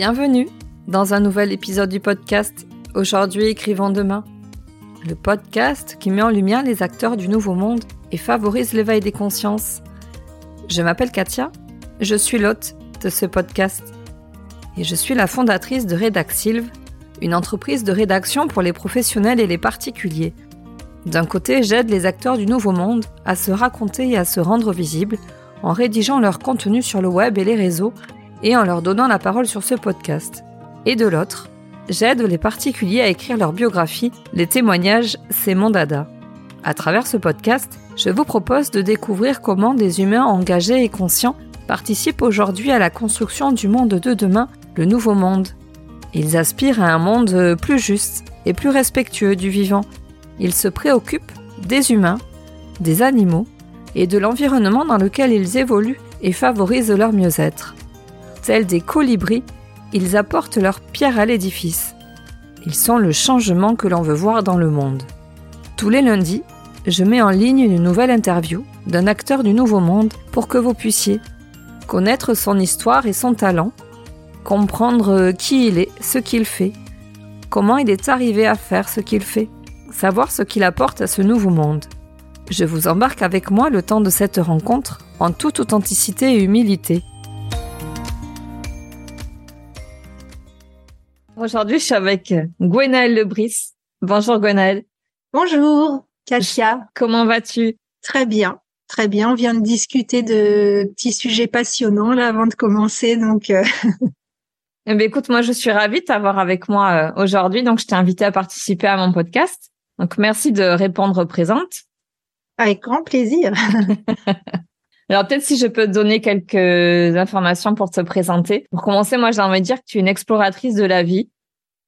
Bienvenue dans un nouvel épisode du podcast Aujourd'hui écrivons demain. Le podcast qui met en lumière les acteurs du nouveau monde et favorise l'éveil des consciences. Je m'appelle Katia, je suis l'hôte de ce podcast et je suis la fondatrice de Redaxilve, une entreprise de rédaction pour les professionnels et les particuliers. D'un côté, j'aide les acteurs du nouveau monde à se raconter et à se rendre visibles en rédigeant leur contenu sur le web et les réseaux et en leur donnant la parole sur ce podcast. Et de l'autre, j'aide les particuliers à écrire leur biographie, les témoignages, c'est mon dada. À travers ce podcast, je vous propose de découvrir comment des humains engagés et conscients participent aujourd'hui à la construction du monde de demain, le nouveau monde. Ils aspirent à un monde plus juste et plus respectueux du vivant. Ils se préoccupent des humains, des animaux et de l'environnement dans lequel ils évoluent et favorisent leur mieux-être. Tels des colibris, ils apportent leur pierre à l'édifice. Ils sont le changement que l'on veut voir dans le monde. Tous les lundis, je mets en ligne une nouvelle interview d'un acteur du Nouveau Monde pour que vous puissiez connaître son histoire et son talent, comprendre qui il est, ce qu'il fait, comment il est arrivé à faire ce qu'il fait, savoir ce qu'il apporte à ce nouveau monde. Je vous embarque avec moi le temps de cette rencontre en toute authenticité et humilité. Aujourd'hui, je suis avec Gwenaëlle Lebris. Bonjour Gwenaëlle. Bonjour Katia. Comment vas-tu? Très bien, très bien. On vient de discuter de petits sujets passionnants là avant de commencer, donc. Euh... Eh bien, écoute, moi, je suis ravie de t'avoir avec moi euh, aujourd'hui. Donc, je t'ai invité à participer à mon podcast. Donc, merci de répondre présente. Avec grand plaisir. Alors peut-être si je peux te donner quelques informations pour te présenter. Pour commencer, moi j'ai envie de dire que tu es une exploratrice de la vie,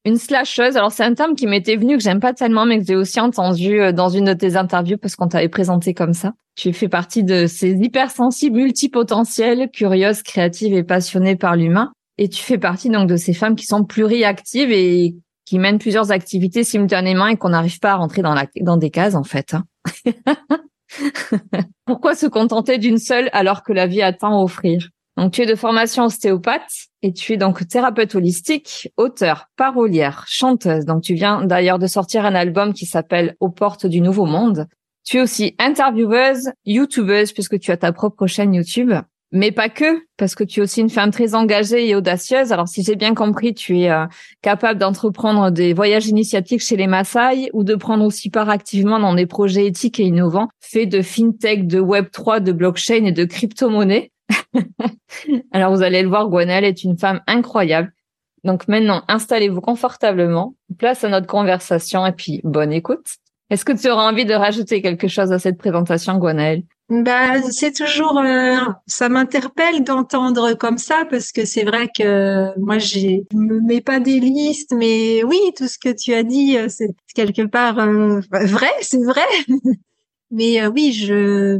une slasheuse. Alors c'est un terme qui m'était venu que j'aime pas tellement, mais que j'ai aussi entendu euh, dans une de tes interviews parce qu'on t'avait présenté comme ça. Tu fais partie de ces hypersensibles multipotentiels, curieuses, créatives et passionnées par l'humain. Et tu fais partie donc de ces femmes qui sont pluriactives et qui mènent plusieurs activités simultanément et qu'on n'arrive pas à rentrer dans, la, dans des cases en fait. Pourquoi se contenter d'une seule alors que la vie a tant à offrir? Donc tu es de formation ostéopathe et tu es donc thérapeute holistique, auteur, parolière, chanteuse. Donc tu viens d'ailleurs de sortir un album qui s'appelle Aux portes du nouveau monde. Tu es aussi intervieweuse, youtubeuse puisque tu as ta propre chaîne YouTube mais pas que, parce que tu es aussi une femme très engagée et audacieuse. Alors, si j'ai bien compris, tu es euh, capable d'entreprendre des voyages initiatiques chez les Maasai ou de prendre aussi part activement dans des projets éthiques et innovants, faits de fintech, de Web 3, de blockchain et de crypto-monnaie. Alors, vous allez le voir, Gwenelle est une femme incroyable. Donc maintenant, installez-vous confortablement, place à notre conversation et puis bonne écoute. Est-ce que tu auras envie de rajouter quelque chose à cette présentation, Gwenaëlle? Bah, c'est toujours, euh, ça m'interpelle d'entendre comme ça parce que c'est vrai que moi, j'ai, je me mets pas des listes, mais oui, tout ce que tu as dit, euh, c'est quelque part euh, vrai, c'est vrai. mais oui, je,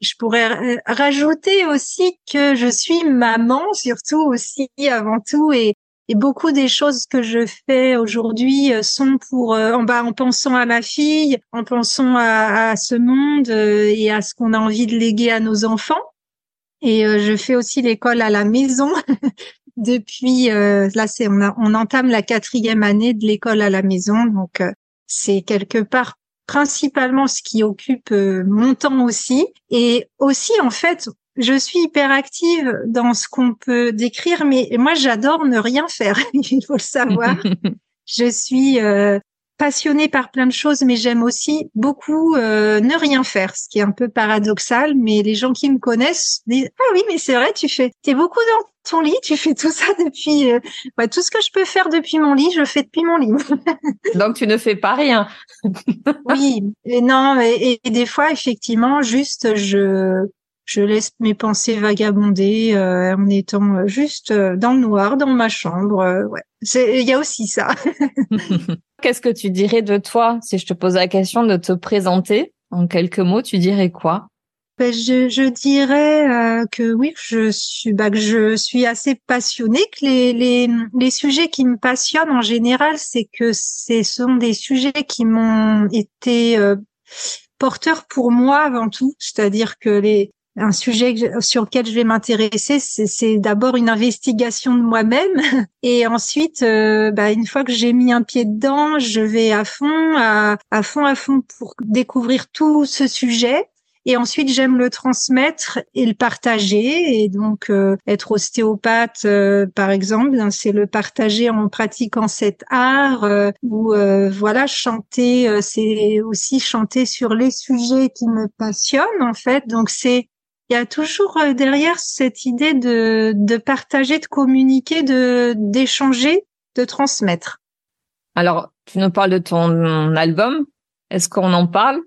je pourrais rajouter aussi que je suis maman, surtout aussi avant tout, et et beaucoup des choses que je fais aujourd'hui euh, sont pour euh, en bas en pensant à ma fille, en pensant à, à ce monde euh, et à ce qu'on a envie de léguer à nos enfants. Et je fais aussi l'école à la maison depuis là c'est on, on entame la quatrième année de l'école à la maison donc c'est quelque part principalement ce qui occupe mon temps aussi et aussi en fait je suis hyper active dans ce qu'on peut décrire, mais moi j'adore ne rien faire. Il faut le savoir. je suis euh, passionnée par plein de choses, mais j'aime aussi beaucoup euh, ne rien faire, ce qui est un peu paradoxal. Mais les gens qui me connaissent disent ah oui, mais c'est vrai, tu fais, t'es beaucoup dans ton lit, tu fais tout ça depuis. Euh, ouais, tout ce que je peux faire depuis mon lit, je fais depuis mon lit. Donc tu ne fais pas rien. oui, et non, et, et, des fois effectivement, juste je je laisse mes pensées vagabonder euh, en étant euh, juste euh, dans le noir dans ma chambre. ouais, c'est il y a aussi ça. Qu'est-ce que tu dirais de toi si je te posais la question de te présenter en quelques mots Tu dirais quoi? Ben, je, je, dirais que oui, je suis, bah, que je suis assez passionnée. Que les, les, les sujets qui me passionnent en général, c'est que ce sont des sujets qui m'ont été porteurs pour moi avant tout. C'est-à-dire que les, un sujet sur lequel je vais m'intéresser, c'est d'abord une investigation de moi-même, et ensuite, euh, bah, une fois que j'ai mis un pied dedans, je vais à fond, à, à fond, à fond pour découvrir tout ce sujet. Et ensuite, j'aime le transmettre et le partager. Et donc, euh, être ostéopathe, euh, par exemple, hein, c'est le partager en pratiquant cet art. ou voilà, chanter, c'est aussi chanter sur les sujets qui me passionnent en fait. Donc, c'est il y a toujours euh, derrière cette idée de, de partager, de communiquer, de d'échanger, de transmettre. Alors, tu nous parles de ton album. Est-ce qu'on en parle?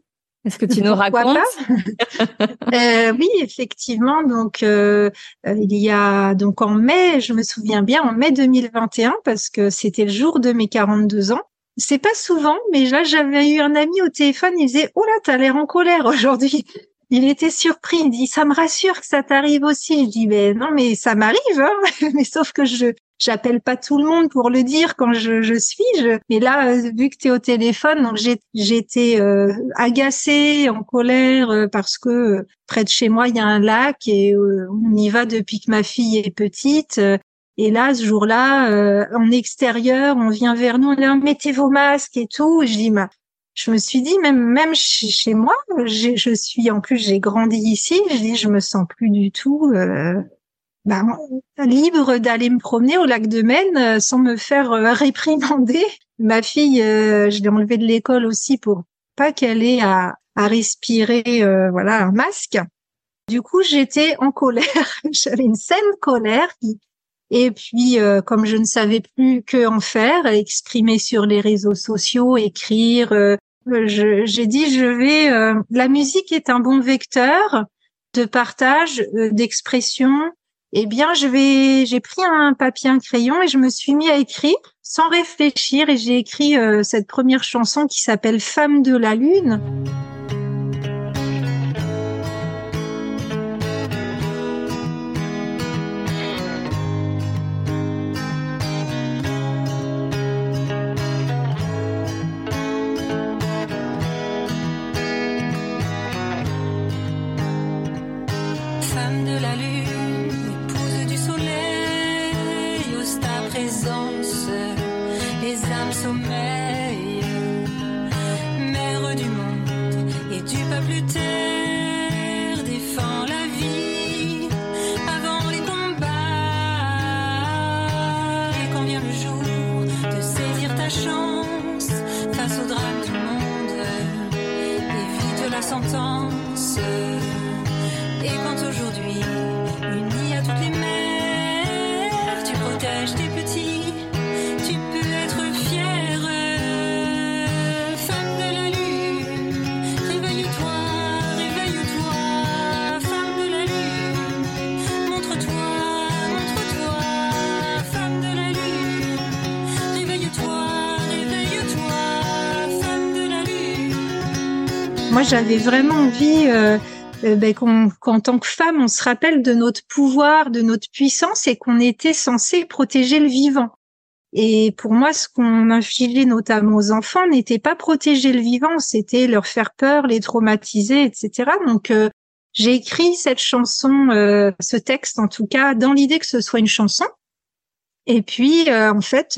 Est-ce que tu nous racontes? Euh, Oui, effectivement. Donc, euh, il y a donc en mai, je me souviens bien, en mai 2021, parce que c'était le jour de mes 42 ans. C'est pas souvent, mais là, j'avais eu un ami au téléphone, il disait, oh là, t'as l'air en colère aujourd'hui il était surpris. Il dit, ça me rassure que ça t'arrive aussi. Je dis, ben non, mais ça m'arrive, hein mais sauf que je j'appelle pas tout le monde pour le dire quand je, je suis. Je... Mais là, euh, vu que tu es au téléphone, donc j'étais euh, agacée, en colère euh, parce que près de chez moi il y a un lac et on y va depuis que ma fille est petite. Et là, ce jour-là, en extérieur, on vient vers nous, on dit mettez vos masques et tout. je dis, ma, je me suis dit même même chez moi, je suis en plus j'ai grandi ici, je dis je me sens plus du tout euh, bah, libre d'aller me promener au lac de Maine euh, sans me faire euh, réprimander. Ma fille, je l'ai enlevée de l'école aussi pour pas qu'elle ait à, à respirer voilà un masque. Du coup, j'étais en colère. J'avais une saine colère et puis, comme je ne savais plus que en faire, exprimer sur les réseaux sociaux, écrire, j'ai dit je vais. Euh, la musique est un bon vecteur de partage, euh, d'expression. Eh bien, je vais. J'ai pris un papier, un crayon et je me suis mis à écrire sans réfléchir et j'ai écrit euh, cette première chanson qui s'appelle Femme de la lune. Moi, j'avais vraiment envie euh, euh ben, qu'en tant que femme, on se rappelle de notre pouvoir, de notre puissance et qu'on était censé protéger le vivant. Et pour moi, ce qu'on infligeait notamment aux enfants n'était pas protéger le vivant, c'était leur faire peur, les traumatiser, etc. Donc, euh, j'ai écrit cette chanson, euh, ce texte en tout cas, dans l'idée que ce soit une chanson. Et puis, en fait,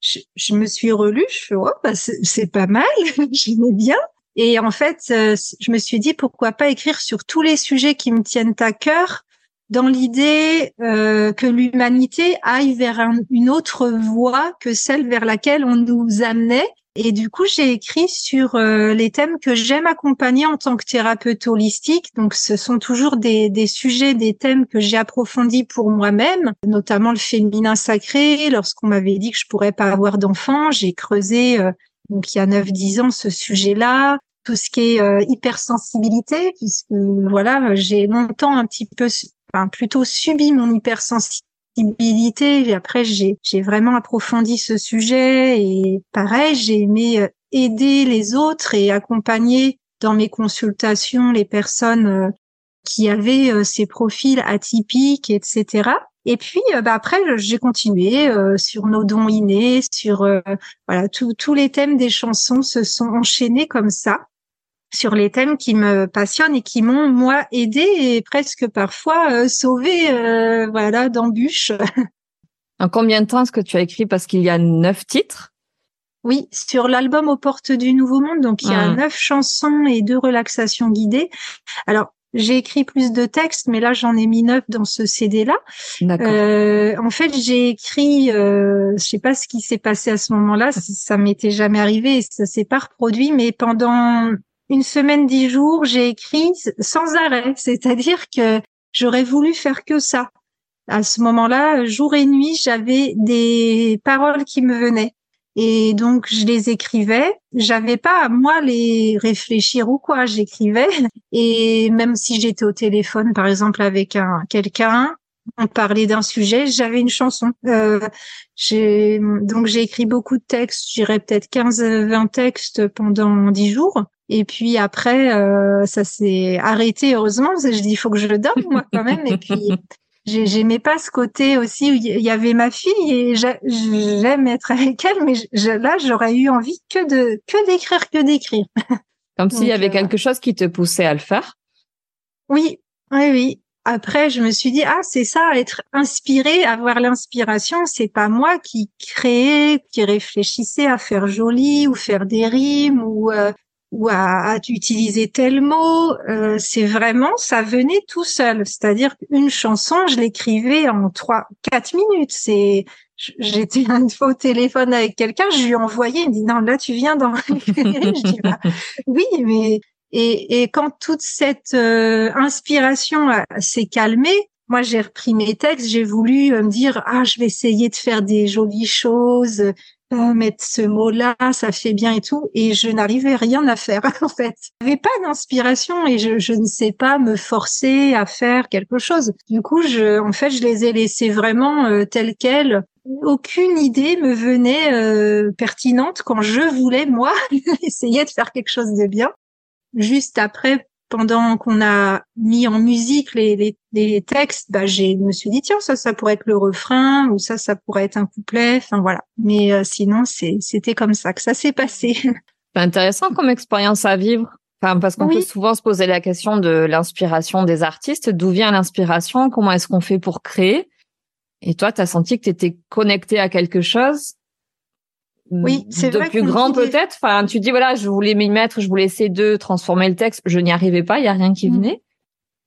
je, me suis relue, je fais, oh, bah, c'est pas mal, j'aimais bien. Et en fait, euh, je me suis dit pourquoi pas écrire sur tous les sujets qui me tiennent à cœur, dans l'idée euh, que l'humanité aille vers une autre voie que celle vers laquelle on nous amenait. Et du coup, j'ai écrit sur euh, les thèmes que j'aime accompagner en tant que thérapeute holistique. Donc, ce sont toujours des, des sujets, des thèmes que j'ai approfondis pour moi-même, notamment le féminin sacré. Lorsqu'on m'avait dit que je pourrais pas avoir d'enfants, j'ai creusé donc il y a 9-10 ans ce sujet-là tout ce qui est euh, hypersensibilité, puisque voilà, j'ai longtemps un petit peu, enfin plutôt subi mon hypersensibilité. Et après, j'ai j'ai vraiment approfondi ce sujet et pareil, j'ai aimé euh, aider les autres et accompagner dans mes consultations les personnes euh, qui avaient ces profils atypiques, etc. Et puis bah, après, j'ai continué sur nos dons innés, sur voilà tous les thèmes des chansons se sont enchaînés comme ça. Sur les thèmes qui me passionnent et qui m'ont moi aidé et presque parfois euh, sauvé euh, voilà d'embûches. En combien de temps est-ce que tu as écrit? Parce qu'il y a neuf titres. Oui, sur l'album Aux portes du Nouveau Monde, donc il y a mmh. neuf chansons et deux relaxations guidées. Alors j'ai écrit plus de textes, mais là j'en ai mis neuf dans ce CD-là. Euh, en fait, j'ai écrit, euh, je sais pas ce qui s'est passé à ce moment-là, ça m'était jamais arrivé, ça s'est pas reproduit, mais pendant une semaine, dix jours, j'ai écrit sans arrêt. C'est-à-dire que j'aurais voulu faire que ça. À ce moment-là, jour et nuit, j'avais des paroles qui me venaient. Et donc, je les écrivais. J'avais pas à moi les réfléchir ou quoi. J'écrivais. Et même si j'étais au téléphone, par exemple, avec un, quelqu'un, on parlait d'un sujet, j'avais une chanson. Euh, donc, j'ai écrit beaucoup de textes. J'irais peut-être 15, 20 textes pendant 10 jours. Et puis après, euh, ça s'est arrêté heureusement. Parce que je dis, il faut que je le donne moi quand même. Et puis j'aimais pas ce côté aussi où il y avait ma fille et j'aime être avec elle, mais là j'aurais eu envie que de que d'écrire, que d'écrire. Comme s'il y avait euh, quelque chose qui te poussait à le faire. Oui, oui, oui. Après, je me suis dit ah c'est ça, être inspiré, avoir l'inspiration, c'est pas moi qui créais, qui réfléchissais à faire joli ou faire des rimes ou euh, ou à, utiliser tel mot. Euh, c'est vraiment, ça venait tout seul. C'est-à-dire qu'une chanson, je l'écrivais en trois, quatre minutes. C'est, j'étais une fois au téléphone avec quelqu'un, je lui envoyais, il me dit non, là tu viens dans. je dis bah, oui, mais et, et quand toute cette euh, inspiration s'est calmée, moi j'ai repris mes textes, j'ai voulu me dire ah je vais essayer de faire des jolies choses, mettre ce mot-là, ça fait bien et tout, et je n'arrivais rien à faire en fait. J'avais pas d'inspiration et je, je, ne sais pas me forcer à faire quelque chose. Du coup, je, en fait, je les ai laissés vraiment euh, tels. Aucune idée me venait euh, pertinente quand je voulais moi essayer de faire quelque chose de bien. Juste après, pendant qu'on a mis en musique les, les, les textes, bah, j'ai, me suis dit tiens ça ça pourrait être le refrain ou ça ça pourrait être un couplet, enfin voilà. Mais euh, sinon c'est c'était comme ça que ça s'est passé. C'est intéressant comme expérience à vivre. Enfin, parce qu'on peut souvent se poser la question de l'inspiration des artistes. D'où vient l'inspiration? Comment est-ce qu'on fait pour créer? Et toi, tu as senti que tu étais connecté à quelque chose? Oui, c'est de plus grand peut-être. Enfin, tu dis voilà, je voulais m'y mettre, je voulais essayer de transformer le texte, je n'y arrivais pas, il y a rien qui mm. venait.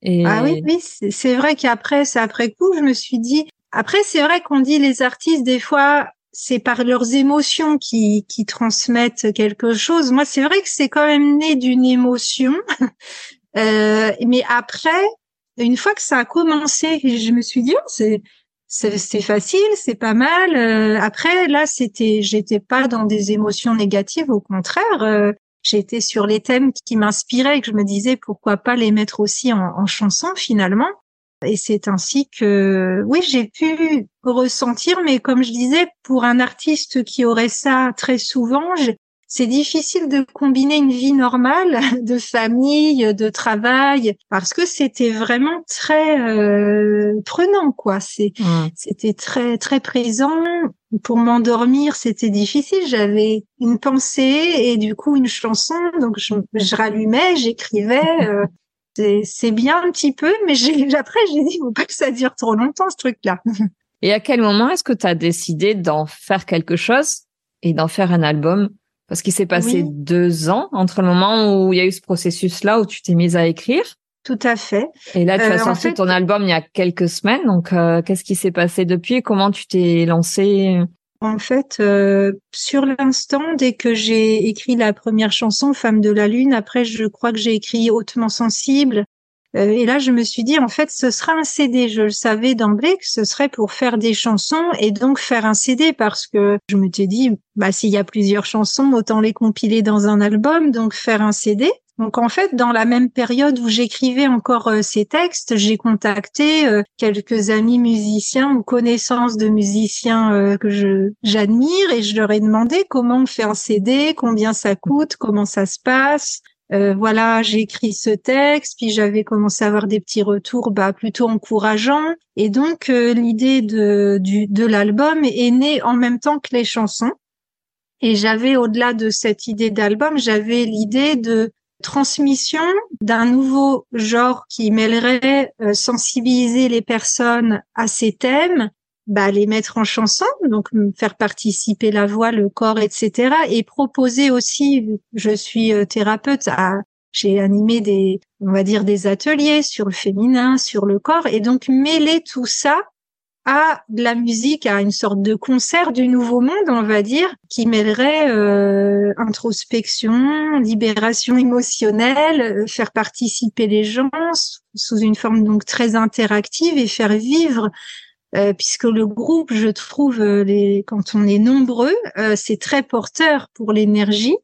Et... Ah oui, oui, c'est vrai qu'après, c'est après coup, je me suis dit. Après, c'est vrai qu'on dit les artistes des fois, c'est par leurs émotions qui qui transmettent quelque chose. Moi, c'est vrai que c'est quand même né d'une émotion, euh, mais après, une fois que ça a commencé, je me suis dit, oh, c'est c'est facile, c'est pas mal. Euh, après, là, c'était, j'étais pas dans des émotions négatives, au contraire. Euh, j'étais sur les thèmes qui m'inspiraient et que je me disais pourquoi pas les mettre aussi en, en chanson finalement. Et c'est ainsi que, oui, j'ai pu ressentir, mais comme je disais, pour un artiste qui aurait ça très souvent, c'est difficile de combiner une vie normale de famille, de travail, parce que c'était vraiment très euh, prenant, quoi. C'est, mmh. c'était très très présent. Pour m'endormir, c'était difficile. J'avais une pensée et du coup une chanson, donc je, je rallumais, j'écrivais. Euh, c'est bien un petit peu, mais j'ai, après j'ai dit, faut pas que ça dure trop longtemps ce truc-là. Et à quel moment est-ce que tu as décidé d'en faire quelque chose et d'en faire un album? Parce qu'il s'est passé deux ans entre le moment où il y a eu ce processus-là où tu t'es mise à écrire. Tout à fait. Et là, tu as euh, sorti ton album il y a quelques semaines. Donc, euh, qu'est-ce qui s'est passé depuis Comment tu t'es lancée? En fait, euh, sur l'instant, dès que j'ai écrit la première chanson, Femme de la Lune, après, je crois que j'ai écrit Hautement sensible, et là, je me suis dit, en fait, ce sera un CD. Je le savais d'emblée que ce serait pour faire des chansons et donc faire un CD parce que je me suis dit, bah, s'il y a plusieurs chansons, autant les compiler dans un album, donc faire un CD. Donc en fait, dans la même période où j'écrivais encore euh, ces textes, j'ai contacté euh, quelques amis musiciens ou connaissances de musiciens que je j'admire et je leur ai demandé comment on fait un CD, combien ça coûte, comment ça se passe, euh, voilà, j'ai écrit ce texte, puis j'avais commencé à avoir des petits retours bah, plutôt encourageants. Et donc, euh, l'idée de, de l'album est née en même temps que les chansons. Et j'avais, au-delà de cette idée d'album, j'avais l'idée de transmission d'un nouveau genre qui mêlerait sensibiliser les personnes à ces thèmes, bah, les mettre en chanson, donc faire participer la voix, le corps, etc. Et proposer aussi, je suis thérapeute, à, j'ai animé des, on va dire, des ateliers sur le féminin, sur le corps, et donc mêler tout ça à de la musique, à une sorte de concert du nouveau monde, on va dire, qui mêlerait euh, introspection, libération émotionnelle, euh, faire participer les gens sous une forme donc très interactive et faire vivre. Euh, puisque le groupe, je trouve, les, quand on est nombreux, c'est très porteur pour l'énergie.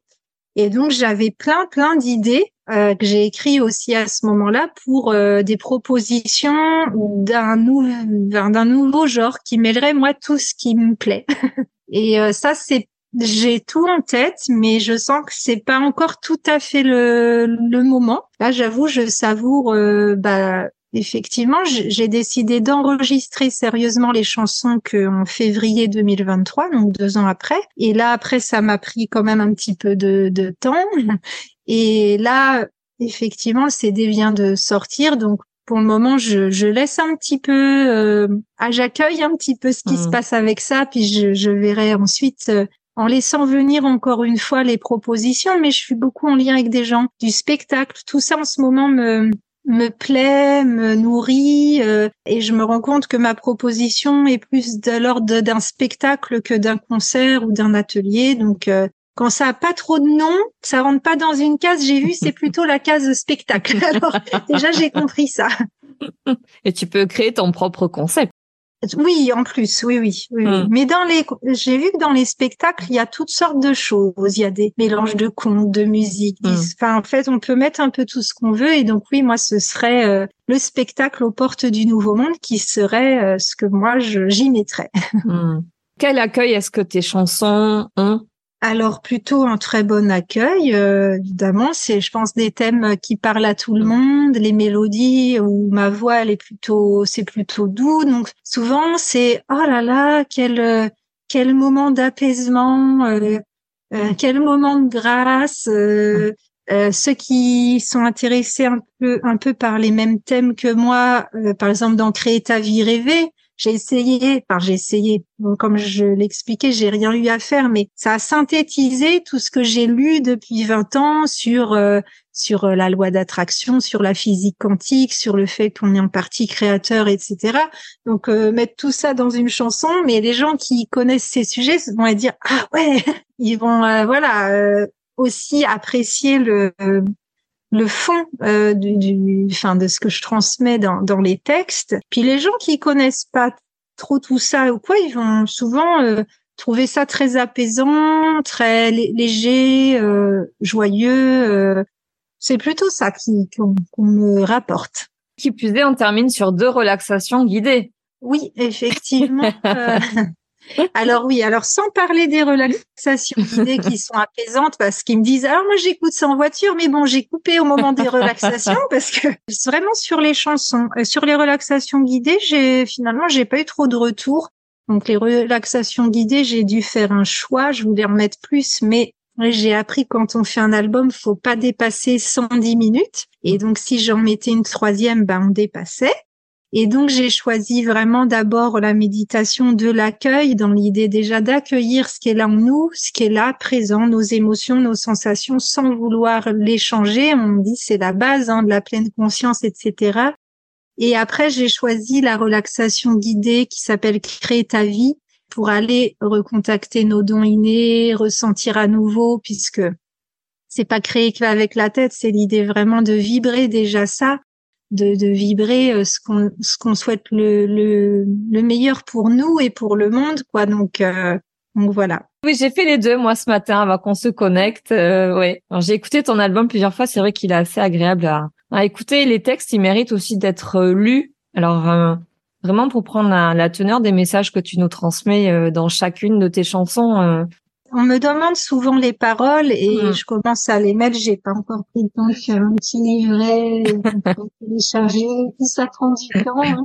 Et donc j'avais plein plein d'idées euh, que j'ai écrit aussi à ce moment-là pour euh, des propositions d'un nouveau d'un nouveau genre qui mêlerait moi tout ce qui me plaît. Et euh, ça c'est j'ai tout en tête, mais je sens que c'est pas encore tout à fait le, le moment. Là, j'avoue, je savoure bah, Effectivement, j'ai décidé d'enregistrer sérieusement les chansons qu'en février 2023, donc deux ans après. Et là, après, ça m'a pris quand même un petit peu de, de temps. Et là, effectivement, le CD vient de sortir, donc pour le moment, je, je laisse un petit peu, euh, ah, j'accueille un petit peu ce qui se mmh. passe avec ça, puis je, je verrai ensuite. Euh, en laissant venir encore une fois les propositions, mais je suis beaucoup en lien avec des gens du spectacle. Tout ça en ce moment me, me plaît, me nourrit, euh, et je me rends compte que ma proposition est plus de l'ordre d'un spectacle que d'un concert ou d'un atelier. Donc, euh, quand ça a pas trop de nom, ça rentre pas dans une case. J'ai vu, c'est plutôt la case spectacle. Alors, déjà, j'ai compris ça. Et tu peux créer ton propre concept. Oui, en plus, oui, oui, oui. Hmm. Mais dans les, j'ai vu que dans les spectacles, il y a toutes sortes de choses. Il y a des mélanges de contes, de musique. Hmm. Enfin, en fait, on peut mettre un peu tout ce qu'on veut. Et donc, oui, moi, ce serait euh, le spectacle aux portes du Nouveau Monde qui serait euh, ce que moi, j'y mettrais. Hmm. Quel accueil est-ce que tes chansons ont alors plutôt un très bon accueil, euh, évidemment. C'est, je pense, des thèmes qui parlent à tout le monde, les mélodies où ma voix elle est plutôt, c'est plutôt doux. Donc souvent c'est oh là là quel quel moment d'apaisement, euh, euh, quel moment de grâce. ceux qui sont intéressés un peu un peu par les mêmes thèmes que moi, par exemple dans Créer ta vie rêvée, j'ai essayé, enfin j'ai essayé, comme je l'expliquais, j'ai rien eu à faire, mais ça a synthétisé tout ce que j'ai lu depuis 20 ans sur euh, sur euh, la loi d'attraction, sur la physique quantique, sur le fait qu'on est en partie créateur, etc. Donc euh, mettre tout ça dans une chanson, mais les gens qui connaissent ces sujets vont dire ah ouais, ils vont voilà aussi apprécier le le fond euh, du, du enfin, de ce que je transmets dans, dans les textes. Puis les gens qui connaissent pas trop tout ça ou quoi, ils vont souvent euh, trouver ça très apaisant, très léger, euh, joyeux. c'est plutôt ça qui qu'on me rapporte. Qui plus est, on termine sur deux relaxations guidées. Oui, effectivement. Alors oui, alors sans parler des relaxations guidées qui sont apaisantes parce qu'ils me disent alors moi j'écoute ça en voiture mais bon j'ai coupé au moment des relaxations parce que vraiment sur les chansons, euh, sur les relaxations guidées, j'ai finalement j'ai pas eu trop de retours. Donc les relaxations guidées, j'ai dû faire un choix, je voulais en mettre plus mais j'ai appris quand on fait un album, faut pas dépasser 110 minutes. Et donc, si j'en mettais une troisième, ben, on dépassait. Et donc j'ai choisi vraiment d'abord la méditation de l'accueil dans l'idée déjà d'accueillir ce qui est là en nous, ce qui est là présent, nos émotions, nos sensations, sans vouloir les changer. On dit c'est la base hein, de la pleine conscience, etc. Et après j'ai choisi la relaxation guidée qui s'appelle Créer ta vie pour aller recontacter nos dons innés, ressentir à nouveau, puisque c'est pas créer qu'avec la tête, c'est l'idée vraiment de vibrer déjà ça de, de vibrer euh, ce qu'on ce qu'on souhaite le, le, le meilleur pour nous et pour le monde quoi. Donc euh, donc voilà. Oui j'ai fait les deux moi ce matin avant qu'on se connecte. Euh, ouais. J'ai écouté ton album plusieurs fois. C'est vrai qu'il est assez agréable à, à écouter. Les textes ils méritent aussi d'être euh, lus. Alors vraiment pour prendre la, la, teneur des messages que tu nous transmets dans chacune de tes chansons on me demande souvent les paroles et je commence à les mettre. J'ai pas encore pris le temps de faire un petit livret, télécharger. Tout ça prend du temps. Hein.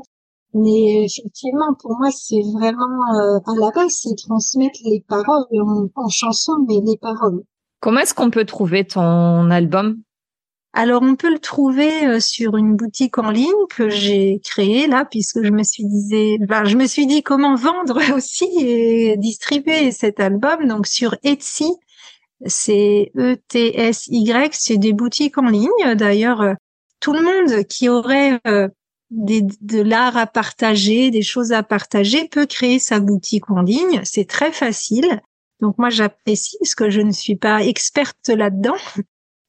Mais effectivement, pour moi, c'est vraiment euh, à la base, c'est transmettre les paroles en, en chanson, mais les paroles. Comment est-ce qu'on peut trouver ton album? Alors on peut le trouver euh, sur une boutique en ligne que j'ai créée là puisque je me suis disais, je me suis dit comment vendre aussi et distribuer cet album donc sur Etsy. C'est E T S Y, c'est des boutiques en ligne. D'ailleurs, euh, tout le monde qui aurait euh, de l'art à partager, des choses à partager peut créer sa boutique en ligne. C'est très facile. Donc moi j'apprécie parce que je ne suis pas experte là-dedans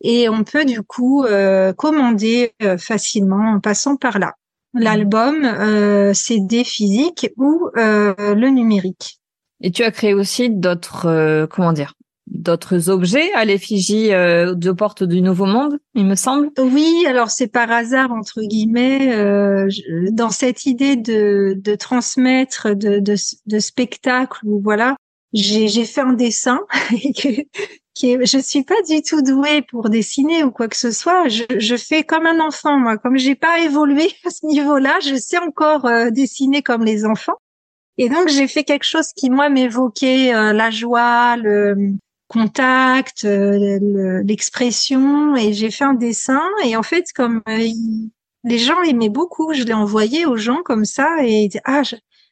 et on peut du coup euh, commander euh, facilement en passant par là. L'album euh, CD physique ou euh, le numérique. Et tu as créé aussi d'autres comment dire d'autres objets à l'effigie de porte du Nouveau Monde, il me semble? Oui, alors c'est par hasard entre guillemets dans cette idée de, de transmettre de, de, de spectacle ou voilà, j'ai fait un dessin je suis pas du tout douée pour dessiner ou quoi que ce soit. Je, je fais comme un enfant, moi. Comme j'ai pas évolué à ce niveau-là, je sais encore euh, dessiner comme les enfants. Et donc j'ai fait quelque chose qui moi m'évoquait euh, la joie, le contact, euh, l'expression. Et j'ai fait un dessin. Et en fait, comme les gens aimaient beaucoup, je l'ai envoyé aux gens comme ça et ah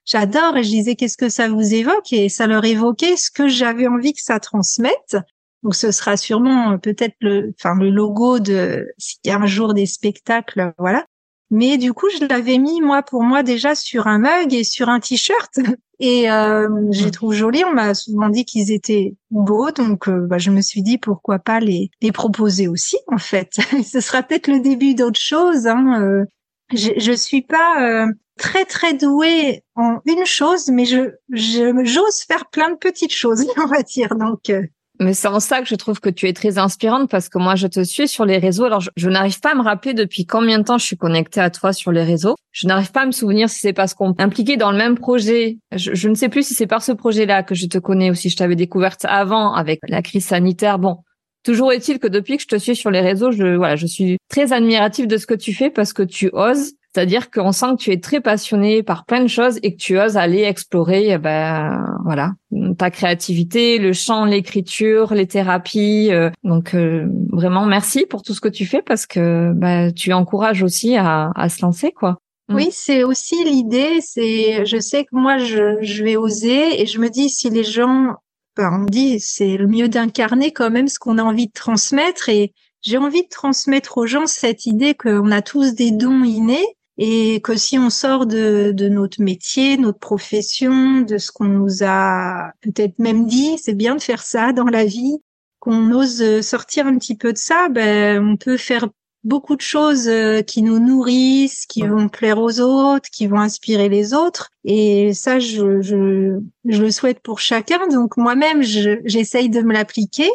j'adore et je disais qu'est-ce que ça vous évoque? Et ça leur évoquait ce que j'avais envie que ça transmette donc ce sera sûrement euh, peut-être le, enfin le logo de s'il y a un jour des spectacles, voilà. Mais du coup, je l'avais mis moi pour moi déjà sur un mug et sur un t-shirt et euh, je les trouve jolis. On m'a souvent dit qu'ils étaient beaux, donc euh, bah, je me suis dit pourquoi pas les les proposer aussi en fait. ce sera peut-être le début d'autre chose. Hein. Euh, je, je suis pas très très douée en une chose, mais je j'ose faire plein de petites choses, on va dire. Donc mais c'est en ça que je trouve que tu es très inspirante parce que moi, je te suis sur les réseaux. Alors, je, n'arrive pas à me rappeler depuis combien de temps je suis connectée à toi sur les réseaux. Je n'arrive pas à me souvenir si c'est parce qu'on est impliqué dans le même projet. Je, je ne sais plus si c'est par ce projet-là que je te connais ou si je t'avais découverte avant avec la crise sanitaire. Bon, toujours est-il que depuis que je te suis sur les réseaux, je, voilà, je suis très admirative de ce que tu fais parce que tu oses c'est-à-dire qu'on sent que tu es très passionné par plein de choses et que tu oses aller explorer, eh ben voilà, ta créativité, le chant, l'écriture, les thérapies. Euh, donc euh, vraiment merci pour tout ce que tu fais parce que bah, tu encourages aussi à, à se lancer quoi. Mm. Oui, c'est aussi l'idée. C'est, je sais que moi, je, je vais oser et je me dis si les gens, ben, on dit, c'est le mieux d'incarner quand même ce qu'on a envie de transmettre et j'ai envie de transmettre aux gens cette idée qu'on a tous des dons innés et que si on sort de, de notre métier, notre profession, de ce qu'on nous a peut-être même dit, c'est bien de faire ça dans la vie, qu'on ose sortir un petit peu de ça, ben on peut faire beaucoup de choses euh, qui nous nourrissent, qui vont plaire aux autres, qui vont inspirer les autres. Et ça, je, je, je le souhaite pour chacun. Donc moi-même, j'essaye de me l'appliquer.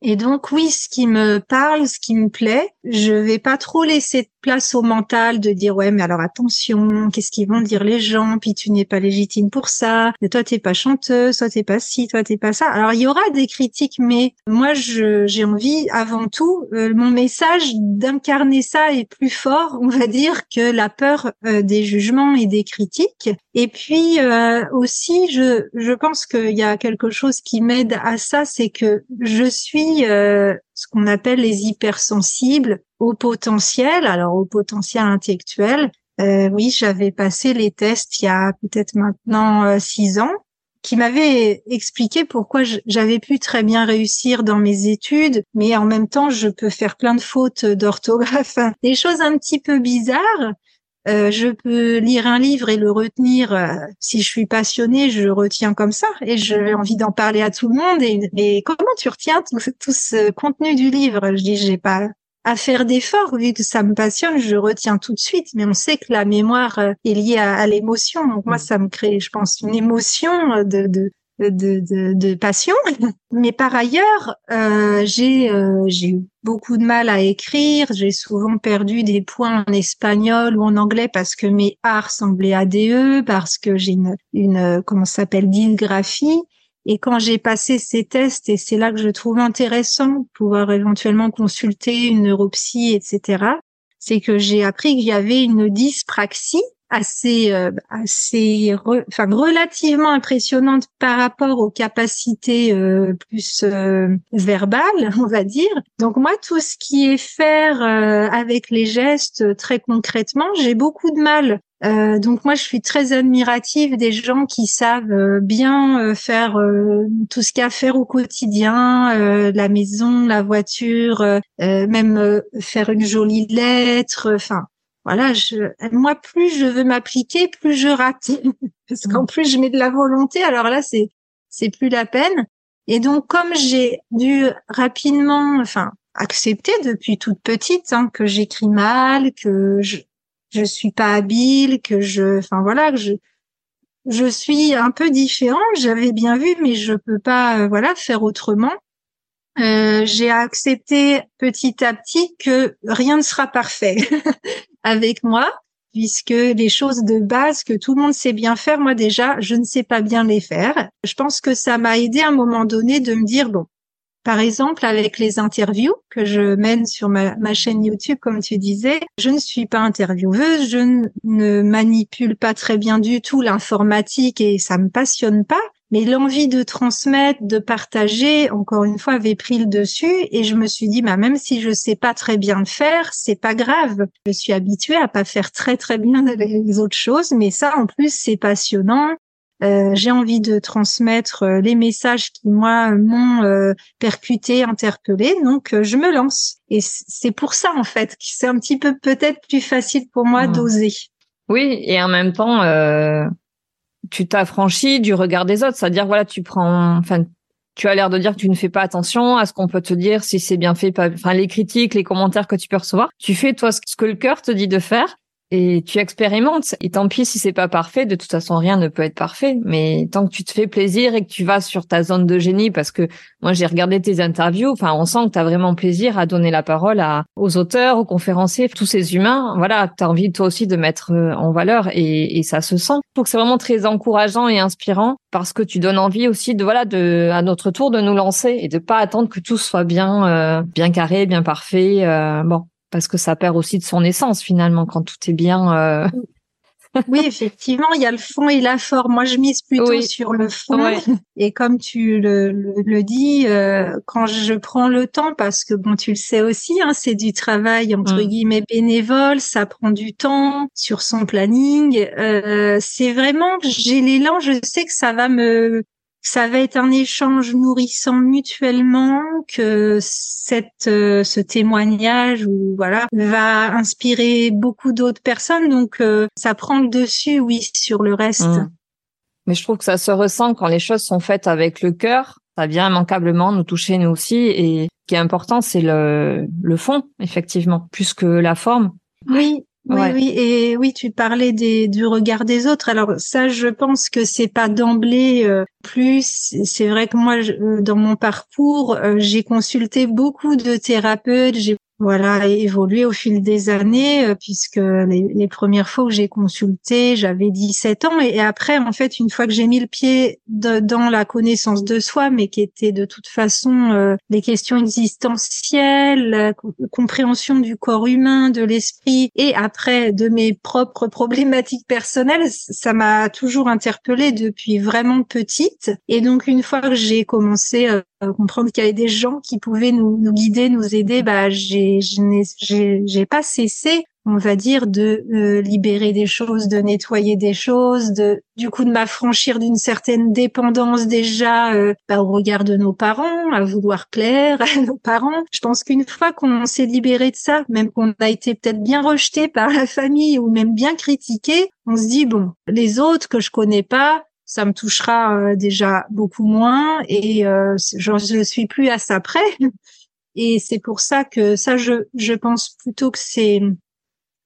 Et donc oui, ce qui me parle, ce qui me plaît, je vais pas trop laisser place au mental de dire ouais mais alors attention, qu'est-ce qu'ils vont dire les gens, puis tu n'es pas légitime pour ça, et toi t'es pas chanteuse, toi t'es pas ci, toi t'es pas ça. Alors il y aura des critiques, mais moi j'ai envie avant tout euh, mon message d'incarner ça est plus fort, on va dire, que la peur euh, des jugements et des critiques. Et puis euh, aussi je je pense qu'il y a quelque chose qui m'aide à ça, c'est que je suis ce qu'on appelle les hypersensibles au potentiel, alors au potentiel intellectuel. Euh, oui, j'avais passé les tests il y a peut-être maintenant euh, six ans, qui m'avait expliqué pourquoi j'avais pu très bien réussir dans mes études, mais en même temps, je peux faire plein de fautes d'orthographe, des choses un petit peu bizarres. Euh, je peux lire un livre et le retenir. Euh, si je suis passionnée, je retiens comme ça et j'ai envie d'en parler à tout le monde. Et, comment tu retiens tout, tout, ce contenu du livre? Je dis, j'ai pas à faire d'efforts vu que ça me passionne. Je retiens tout de suite. Mais on sait que la mémoire euh, est liée à, l'émotion. Donc moi, ça me crée, je pense, une émotion de, de de, de, de, passion. Mais par ailleurs, euh, j'ai euh, eu beaucoup de mal à écrire. J'ai souvent perdu des points en espagnol ou en anglais parce que mes A ressemblaient à parce que j'ai une, une comment s'appelle dysgraphie. Et quand j'ai passé ces tests, et c'est là que je trouve intéressant pouvoir éventuellement consulter une neuropsie, etc., c'est que j'ai appris qu'il y avait une dyspraxie assez euh, assez enfin relativement impressionnante par rapport aux capacités euh, plus euh, verbales on va dire. Donc moi tout ce qui est faire avec les gestes très concrètement j'ai beaucoup de mal. Donc moi je suis très admirative des gens qui savent bien faire tout ce qu'il y a à faire au quotidien la maison la voiture même faire une jolie lettre enfin voilà, je, moi, plus je veux m'appliquer, plus je rate. Parce qu'en mm. plus, je mets de la volonté. Alors là, c'est, c'est plus la peine. Et donc, comme j'ai dû rapidement, enfin, accepter depuis toute petite hein, que j'écris mal, que je, je suis pas habile, que je, enfin voilà, que je, je suis un peu différent. J'avais bien vu, mais je peux pas, euh, voilà, faire autrement. Euh, j'ai accepté petit à petit que rien ne sera parfait avec moi, puisque les choses de base que tout le monde sait bien faire, moi déjà, je ne sais pas bien les faire. Je pense que ça m'a aidé à un moment donné de me dire, bon, par exemple, avec les interviews que je mène sur ma, ma, chaîne YouTube, comme tu disais, je ne suis pas intervieweuse, je ne manipule pas très bien du tout l'informatique et ça me passionne pas. Mais l'envie de transmettre, de partager, encore une fois, avait pris le dessus et je me suis dit, bah, même si je sais pas très bien le faire, c'est pas grave. Je suis habituée à pas faire très très bien les autres choses, mais ça, en plus, c'est passionnant. Euh, j'ai envie de transmettre euh, les messages qui moi m'ont euh, percuté, interpellé, donc je me lance. Et c'est pour ça en fait que c'est un petit peu peut-être plus facile pour moi mmh. d'oser. Oui, et en même temps, tu t'affranchis du regard des autres, c'est-à-dire voilà, tu prends, enfin, tu as l'air de dire que tu ne fais pas attention à ce qu'on peut te dire, si c'est bien fait, enfin, les critiques, les commentaires que tu peux recevoir. Tu fais toi ce que le cœur te dit de faire et tu expérimentes. Et tant pis si c'est pas parfait, de toute façon rien ne peut être parfait. Mais tant que tu te fais plaisir et que tu vas sur ta zone de génie, parce que moi j'ai regardé tes interviews, enfin on sent que tu as vraiment plaisir à donner la parole à, aux auteurs, aux conférenciers, tous ces humains. Voilà, tu as envie toi aussi de mettre euh, en valeur et, et ça se sent. Donc c'est vraiment très encourageant et inspirant parce que tu donnes envie aussi de voilà de à notre tour de nous lancer et de pas attendre que tout soit bien euh, bien carré, bien parfait. Euh, bon, parce que ça perd aussi de son essence finalement quand tout est bien. Euh. oui, effectivement, il y a le fond et la forme. Moi, je mise plutôt sur le fond. Et comme tu le, le, dis, euh, quand je prends le temps, parce que bon, tu le sais aussi, hein, c'est du travail entre mm. guillemets bénévole, ça prend du temps sur son planning. Euh, c'est vraiment, j'ai l'élan, je sais que ça va me ça va être un échange nourrissant mutuellement, que cette euh, ce témoignage ou voilà va inspirer beaucoup d'autres personnes. Donc euh, ça prend le dessus, oui, sur le reste. Mmh. Mais je trouve que ça se ressent quand les choses sont faites avec le cœur. Ça vient immanquablement nous toucher nous aussi. Et ce qui est important, c'est le, le fond, effectivement, plus que la forme. Oui, oui, oui, et oui, tu parlais des, du regard des autres. Alors ça, je pense que c'est pas d'emblée euh, plus. C'est vrai que moi, euh, dans mon parcours, euh, j'ai consulté beaucoup de thérapeutes, j'ai voilà évolué au fil des années euh, puisque les, premières fois où j'ai consulté j'avais 17 ans. Et, après en fait une fois que j'ai mis le pied dans la connaissance de soi mais qui était de toute façon euh, des questions existentielles la compréhension du corps humain de l'esprit et après de mes propres problématiques personnelles ça m'a toujours interpellée depuis vraiment petite. Et donc une fois que j'ai commencé à comprendre qu'il y avait des gens qui pouvaient nous, nous guider nous aider bah j'ai je n'ai j'ai pas cessé on va dire de euh, libérer des choses, de nettoyer des choses, de du coup de m'affranchir d'une certaine dépendance déjà euh, bah, au regard de nos parents, à vouloir plaire à nos parents. Je pense qu'une fois qu'on s'est libéré de ça, même qu'on a été peut-être bien rejeté par la famille ou même bien critiqué, on se dit bon, les autres que je connais pas, ça me touchera euh, déjà beaucoup moins et je ne suis plus à ça près. Et c'est pour ça que ça, je, je pense plutôt que c'est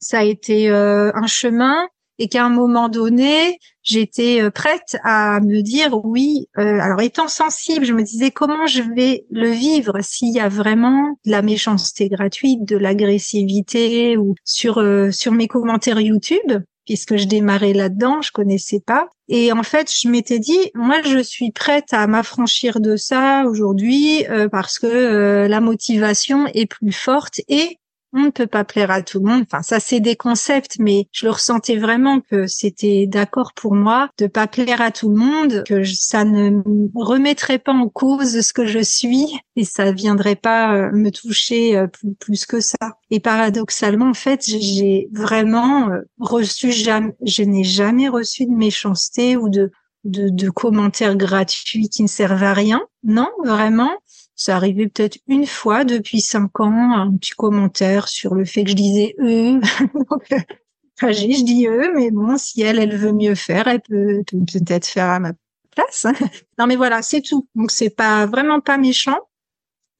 ça a été euh, un chemin et qu'à un moment donné, j'étais euh, prête à me dire oui. Euh, alors étant sensible, je me disais comment je vais le vivre s'il y a vraiment de la méchanceté gratuite, de l'agressivité ou sur sur mes commentaires YouTube puisque je démarrais là-dedans, je connaissais pas. Et en fait, je m'étais dit, moi, je suis prête à m'affranchir de ça aujourd'hui euh, parce que euh, la motivation est plus forte et on ne peut pas plaire à tout le monde. Enfin, ça, c'est des concepts, mais je le ressentais vraiment que c'était d'accord pour moi de pas plaire à tout le monde, que ça ne remettrait pas en cause ce que je suis et ça viendrait pas euh, me toucher euh, plus, que ça. Et paradoxalement, en fait, j'ai vraiment euh, reçu jamais, je n'ai jamais reçu de méchanceté ou de, de commentaires gratuits qui ne servent à rien. Non, vraiment. Ça arrivait peut-être une fois depuis cinq ans, un petit commentaire sur le fait que je disais eux. je dis eux, mais bon, si elle, elle veut mieux faire, elle peut peut-être faire à ma place. non, mais voilà, c'est tout. Donc c'est pas vraiment pas méchant.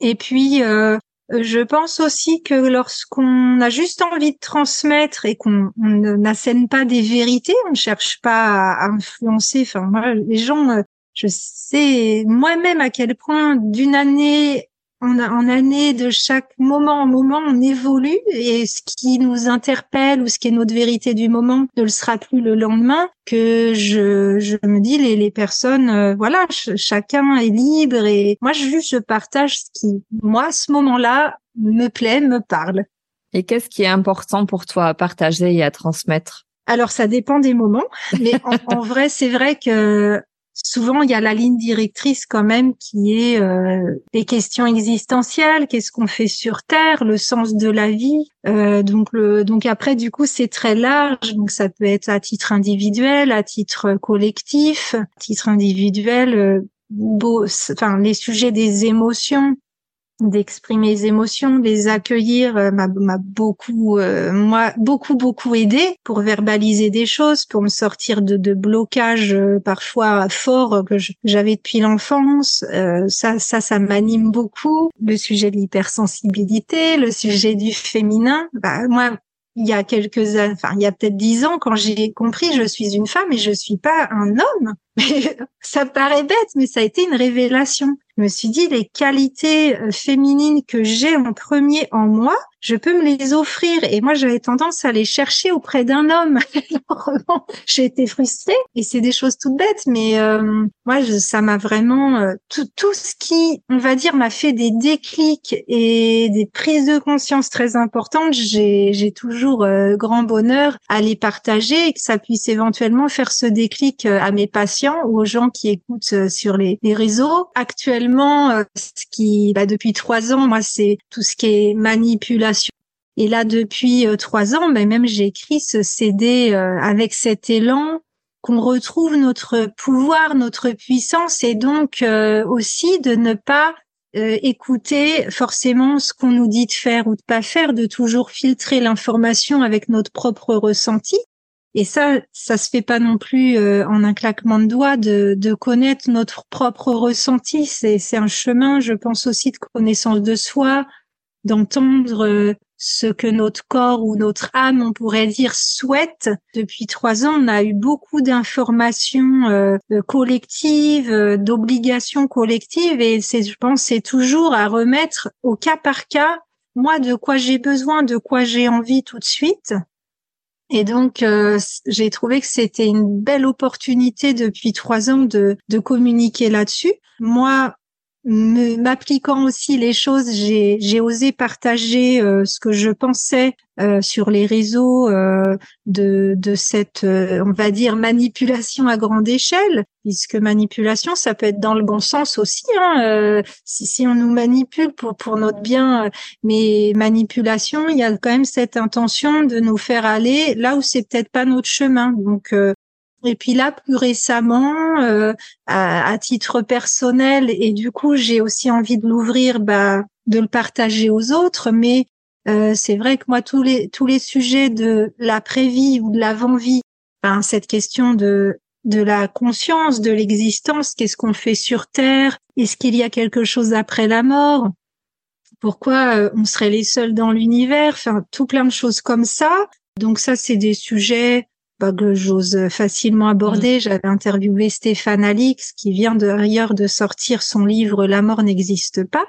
Et puis, euh, je pense aussi que lorsqu'on a juste envie de transmettre et qu'on n'assène pas des vérités, on ne cherche pas à, influencer. Enfin, moi, les gens, euh, je sais moi-même à quel point d'une année en, en, année, de chaque moment en moment, on évolue et ce qui nous interpelle ou ce qui est notre vérité du moment ne le sera plus le lendemain. Que je, je me dis les, les personnes, euh, voilà, chacun est libre et moi je juste je partage ce qui, moi, à ce moment-là, me plaît, me parle. Et qu'est-ce qui est important pour toi à partager et à transmettre? Alors ça dépend des moments, mais en, en vrai c'est vrai que souvent il y a la ligne directrice quand même qui est euh, les questions existentielles, qu'est-ce qu'on fait sur Terre, le sens de la vie. Euh, donc le donc après du coup c'est très large, donc ça peut être à titre individuel, à titre collectif, à titre individuel. Euh, beau, enfin les sujets des émotions d'exprimer les émotions, de les accueillir euh, m'a beaucoup euh, moi beaucoup beaucoup aidé pour verbaliser des choses, pour me sortir de, de blocages euh, parfois forts que j'avais depuis l'enfance. ça ça ça m'anime beaucoup. Le sujet de l'hypersensibilité, le sujet du féminin. Bah, moi il y a quelques enfin il y a peut-être dix ans, quand j'ai compris je suis une femme et je suis pas un homme. ça paraît bête, mais ça a été une révélation. Je me suis dit les qualités euh, féminines que j'ai en premier en moi, je peux me les offrir. Et moi, j'avais tendance à les chercher auprès d'un homme. j'ai été frustrée. Et c'est des choses toutes bêtes, mais euh, moi, ça m'a vraiment euh, tout, tout ce qui, on va dire, m'a fait des déclics et des prises de conscience très importantes. J'ai, toujours euh, grand bonheur à les partager et que ça puisse éventuellement faire ce déclic à mes patients ou aux gens qui écoutent sur les, les réseaux. Actuellement, ce qui, bah, depuis trois ans, moi, c'est tout ce qui est manipulation et là, depuis euh, trois ans, ben même j'ai écrit ce CD euh, avec cet élan qu'on retrouve notre pouvoir, notre puissance, et donc euh, aussi de ne pas écouter forcément ce qu'on nous dit de faire ou de pas faire, de toujours filtrer l'information avec notre propre ressenti. Et ça, ça se fait pas non plus en un claquement de doigts de, connaître notre propre ressenti. C'est, c'est un chemin, je pense aussi, de connaissance de soi, d'entendre ce que notre corps ou notre âme, on pourrait dire, souhaite. Depuis trois ans, on a eu beaucoup d'informations euh, euh, collectives, euh, d'obligations collectives, et c'est, je pense, c'est toujours à remettre au cas par cas, moi, de quoi j'ai besoin, de quoi j'ai envie tout de suite. Et donc, j'ai trouvé que c'était une belle opportunité depuis trois ans de, de communiquer là-dessus. Moi, m'appliquant aussi les choses, j'ai osé partager euh, ce que je pensais euh, sur les réseaux euh, de, de cette, on va dire, manipulation à grande échelle, puisque manipulation, ça peut être dans le bon sens aussi. Hein, si, si on nous manipule pour pour notre bien, mais manipulation, il y a quand même cette intention de nous faire aller là où c'est peut-être pas notre chemin. Donc et puis là, plus récemment, euh, à, titre personnel, et du coup, j'ai aussi envie de l'ouvrir, bah, de le partager aux autres. Mais euh, c'est vrai que moi, tous les tous les sujets de l'après-vie ou de l'avant-vie, ben, cette question de de la conscience, de l'existence, qu'est-ce qu'on fait sur Terre, est-ce qu'il y a quelque chose après la mort, pourquoi euh, on serait les seuls dans l'univers, enfin tout plein de choses comme ça. Donc ça, c'est des sujets que j'ose facilement aborder. Mm. J'avais interviewé Stéphane Alix, qui vient d'ailleurs de sortir son livre La mort n'existe pas.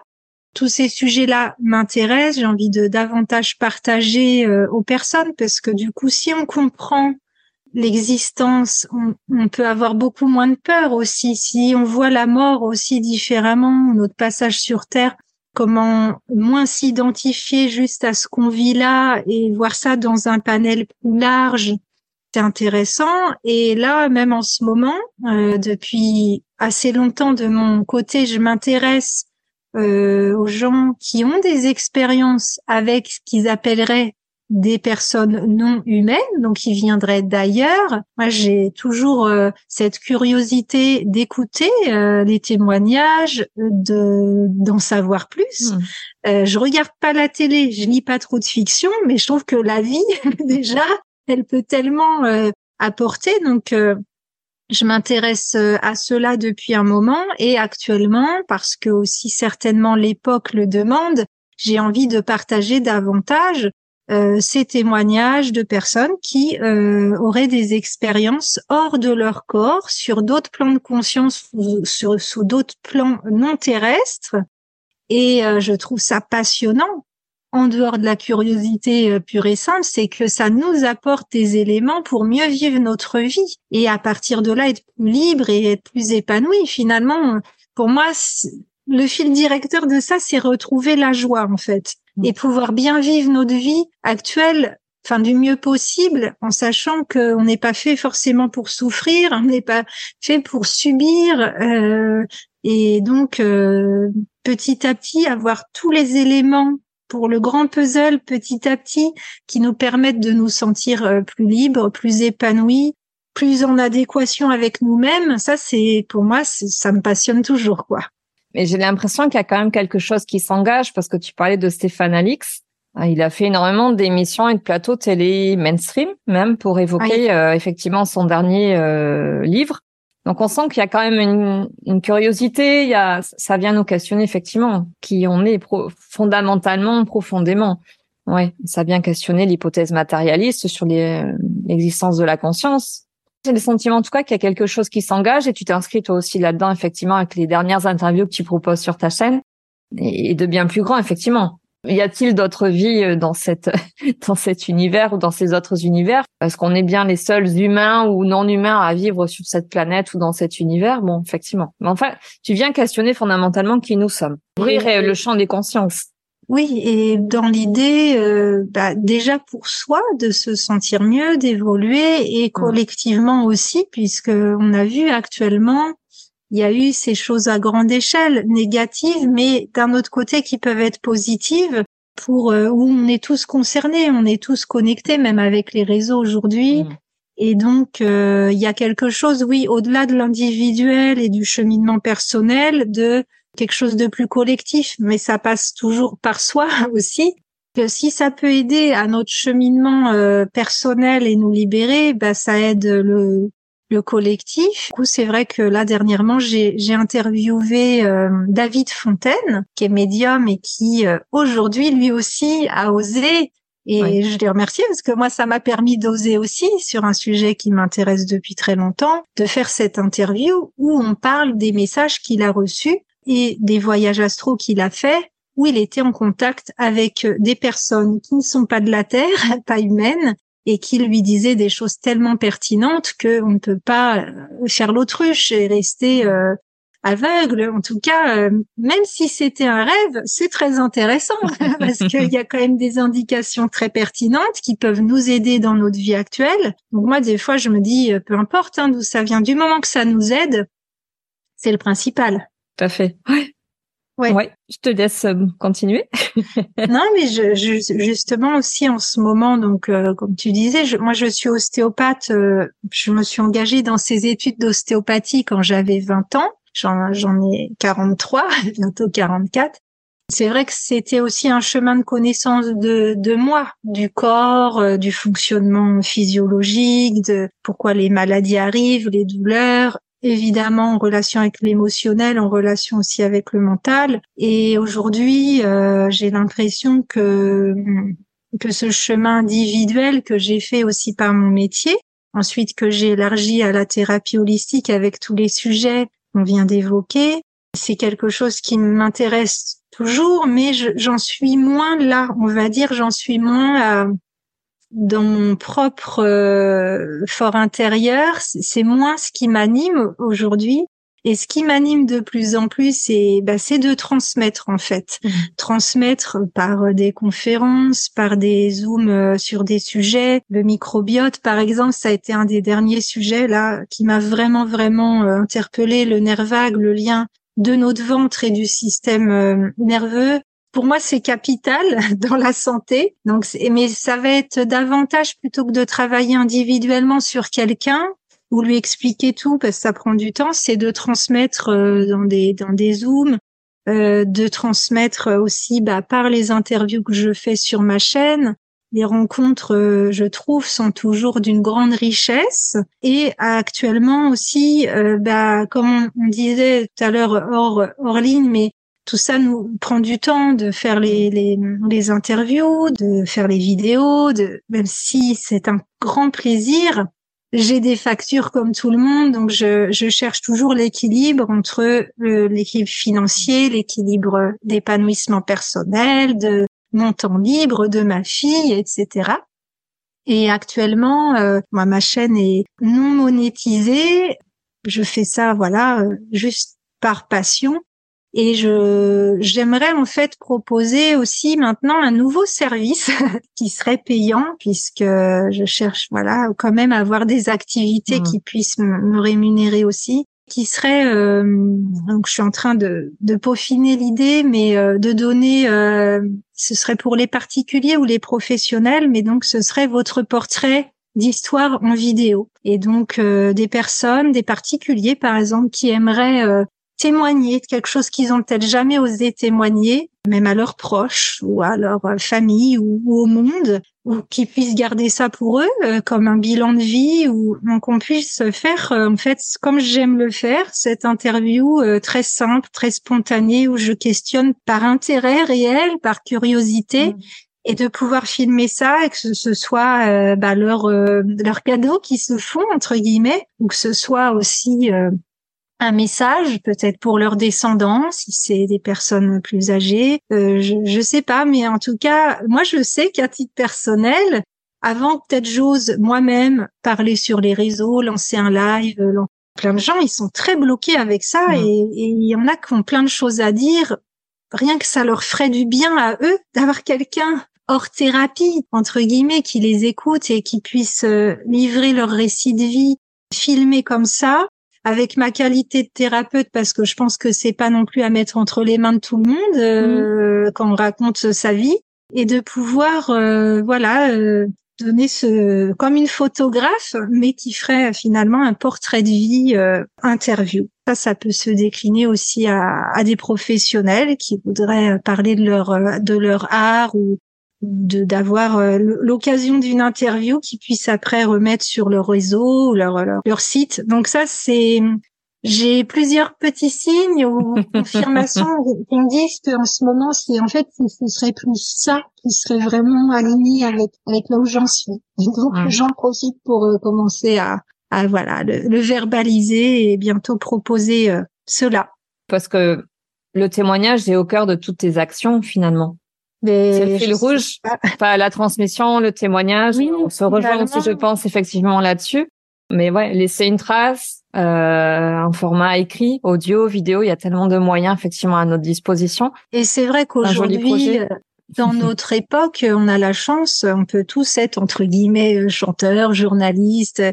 Tous ces sujets-là m'intéressent. J'ai envie de davantage partager euh, aux personnes parce que du coup, si on comprend l'existence, on, on, peut avoir beaucoup moins de peur aussi. Si on voit la mort aussi différemment, notre passage sur Terre comment moins s'identifier juste à ce qu'on vit là et voir ça dans un panel plus large. C'est intéressant. Et là, même en ce moment, euh, depuis assez longtemps de mon côté, je m'intéresse euh, aux gens qui ont des expériences avec ce qu'ils appelleraient des personnes non humaines, donc qui viendraient d'ailleurs. Moi, j'ai toujours euh, cette curiosité d'écouter euh, les témoignages, de d'en savoir plus. Hmm. Euh, je regarde pas la télé, je lis pas trop de fiction, mais je trouve que la vie déjà, elle peut tellement euh, apporter. Donc je m'intéresse à cela depuis un moment et actuellement, parce que aussi certainement l'époque le demande, j'ai envie de partager davantage euh, ces témoignages de personnes qui euh, auraient des expériences hors de leur corps, sur d'autres plans de conscience, sur, sous d'autres plans non terrestres. Et euh, je trouve ça passionnant. En dehors de la curiosité pure et simple, c'est que ça nous apporte des éléments pour mieux vivre notre vie et à partir de là être plus libre et être plus épanoui. Finalement, pour moi, le fil directeur de ça, c'est retrouver la joie en fait et pouvoir bien vivre notre vie actuelle enfin du mieux possible en sachant qu'on n'est pas fait forcément pour souffrir, on n'est pas fait pour subir euh, et donc euh, petit à petit avoir tous les éléments pour le grand puzzle petit à petit qui nous permettent de nous sentir euh, plus libres, plus épanouis, plus en adéquation avec nous-mêmes, ça c'est pour moi ça me passionne toujours quoi. Mais j'ai l'impression qu'il y a quand même quelque chose qui s'engage parce que tu parlais de Stéphane Alix. Euh, il a fait énormément d'émissions et de plateaux télé mainstream, même pour évoquer euh, effectivement son dernier euh, livre. Donc on sent qu'il y a quand même une, une, curiosité. Il y a, ça vient nous questionner effectivement qui on est fondamentalement, profondément. Ouais, ça vient questionner l'hypothèse matérialiste sur l'existence de la conscience. J'ai le sentiment en tout cas qu'il y a quelque chose qui s'engage et tu t'es inscrit toi aussi là-dedans effectivement avec les dernières interviews que tu proposes sur ta chaîne et de bien plus grand effectivement. Y a-t-il d'autres vies euh, dans cette dans cet univers ou dans ces autres univers? Est-ce qu'on est bien les seuls humains ou non humains à vivre sur cette planète ou dans cet univers? Bon, effectivement. Mais enfin, tu viens questionner fondamentalement qui nous sommes. Ouvrir euh, le champ des consciences. Oui, et dans l'idée, euh, bah, déjà pour soi, de se sentir mieux, d'évoluer, et mmh. collectivement aussi, puisque on a vu actuellement, il y a eu ces choses à grande échelle, négatives, mais d'un autre côté qui peuvent être positives, pour euh, où on est tous concernés, on est tous connectés, même avec les réseaux aujourd'hui. Mmh. Et donc, euh, il y a quelque chose, oui, au-delà de l'individuel et du cheminement personnel, de quelque chose de plus collectif, mais ça passe toujours par soi aussi. Que si ça peut aider à notre cheminement euh, personnel et nous libérer, bah, ça aide le, le collectif. Du coup, c'est vrai que là dernièrement, j'ai interviewé euh, David Fontaine, qui est médium et qui euh, aujourd'hui lui aussi a osé. Et je les remercie parce que moi, ça m'a permis d'oser aussi sur un sujet qui m'intéresse depuis très longtemps, de faire cette interview où on parle des messages qu'il a reçus et des voyages astro qu'il a fait où il était en contact avec euh, des personnes qui ne sont pas de la Terre, pas humaines, et qui lui disaient des choses tellement pertinentes qu'on ne peut pas euh, faire l'autruche et rester euh, aveugle. En tout cas, même si c'était un rêve, c'est très intéressant parce qu'il y a quand même des indications très pertinentes qui peuvent nous aider dans notre vie actuelle. Donc moi, des fois, je me dis, peu importe hein, d'où ça vient, du moment que ça nous aide, c'est le principal. Tout à fait. Ouais. Ouais. je te laisse euh, continuer. non, mais je, justement aussi en ce moment, donc euh, comme tu disais, je, moi je suis ostéopathe. Euh, je me suis engagée dans ces études d'ostéopathie quand j'avais 20 ans. J'en, j'en ai 43, bientôt 44. C'est vrai que c'était aussi un chemin de connaissance de, de moi, du corps, du fonctionnement physiologique, de pourquoi les maladies arrivent, les douleurs, évidemment en relation avec l'émotionnel, en relation aussi avec le mental. Et aujourd'hui, euh, j'ai l'impression que que ce chemin individuel que j'ai fait aussi par mon métier, ensuite que j'ai élargi à la thérapie holistique avec tous les sujets qu'on vient d'évoquer, c'est quelque chose qui m'intéresse toujours, mais j'en suis moins là, on va dire, j'en suis moins dans mon propre euh, fort intérieur, c'est moins ce qui m'anime aujourd'hui. Et ce qui m'anime de plus en plus, c'est bah, de transmettre en fait, mmh. transmettre par des conférences, par des zooms euh, sur des sujets. Le microbiote, par exemple, ça a été un des derniers sujets là qui m'a vraiment vraiment euh, interpellé. Le nerf vague, le lien de notre ventre et du système euh, nerveux. Pour moi, c'est capital dans la santé. Donc, mais ça va être davantage plutôt que de travailler individuellement sur quelqu'un ou lui expliquer tout parce que ça prend du temps, c'est de transmettre euh, dans des dans des zooms, euh, de transmettre aussi bah, par les interviews que je fais sur ma chaîne. Les rencontres, euh, je trouve, sont toujours d'une grande richesse et actuellement aussi, bah, comme on, disait tout à l'heure hors, hors ligne, mais tout ça nous prend du temps de faire les, les, les interviews, de faire les vidéos, de, même si c'est un grand plaisir, j'ai des factures comme tout le monde, donc je, je cherche toujours l'équilibre entre l'équilibre financier, l'équilibre d'épanouissement personnel, de mon temps libre, de ma fille, etc. Et actuellement, euh, moi, ma chaîne est non monétisée. Je fais ça, voilà, euh, juste par passion. Et je j'aimerais en fait proposer aussi maintenant un nouveau service qui serait payant puisque je cherche voilà quand même à avoir des activités mmh. qui puissent me rémunérer aussi qui serait euh, donc je suis en train de, de peaufiner l'idée mais euh, de donner euh, ce serait pour les particuliers ou les professionnels mais donc ce serait votre portrait d'histoire en vidéo et donc des personnes des particuliers par exemple qui aimeraient témoigner de quelque chose qu'ils ont peut-être jamais osé témoigner, même à leurs proches ou à leur euh, famille ou, au monde, ou qu'ils puissent garder ça pour eux euh, comme un bilan de vie, ou qu'on puisse faire euh, en fait comme j'aime le faire, cette interview très simple, très spontanée où je questionne par intérêt réel, par curiosité. Mmh. Et de pouvoir filmer ça et que ce soit bah, leur leur cadeau qui se font entre guillemets ou que ce soit aussi un message peut-être pour leurs descendants si c'est des personnes plus âgées. Euh, je je sais pas mais en tout cas moi je sais qu'à titre personnel avant peut-être j'ose moi-même parler sur les réseaux lancer un live plein de gens ils sont très bloqués avec ça et, il y en a qui ont plein de choses à dire. Rien que ça leur ferait du bien à eux d'avoir quelqu'un hors thérapie entre guillemets qui les écoute et qui puisse euh, livrer leur récit de vie filmé comme ça avec ma qualité de thérapeute parce que je pense que c'est pas non plus à mettre entre les mains de tout le monde euh, mm. quand on raconte sa vie et de pouvoir euh, voilà euh, donner ce comme une photographe mais qui ferait finalement un portrait de vie interview ça ça peut se décliner aussi à, à des professionnels qui voudraient parler de leur de leur art ou d'avoir euh, l'occasion d'une interview qu'ils puissent après remettre sur leur réseau ou leur, leur, site. Donc ça c'est j'ai plusieurs petits signes ou confirmations qui me disent qu'en ce moment c'est en fait ce serait plus ça qui serait vraiment aligné avec avec là où j'en suis. Donc j'en profite pour euh, commencer à, à voilà le, verbaliser et bientôt proposer euh, cela. Parce que le témoignage est au cœur de toutes tes actions finalement. C'est le fil rouge, pas la transmission, le témoignage. on se rejoint aussi, je pense, effectivement là-dessus. Mais ouais, laisser une trace, euh, un format écrit, audio, vidéo, il y a tellement de moyens effectivement à notre disposition. Et c'est vrai qu'aujourd'hui, euh, dans notre époque, on a la chance, on peut tous être entre guillemets euh, chanteurs, journalistes.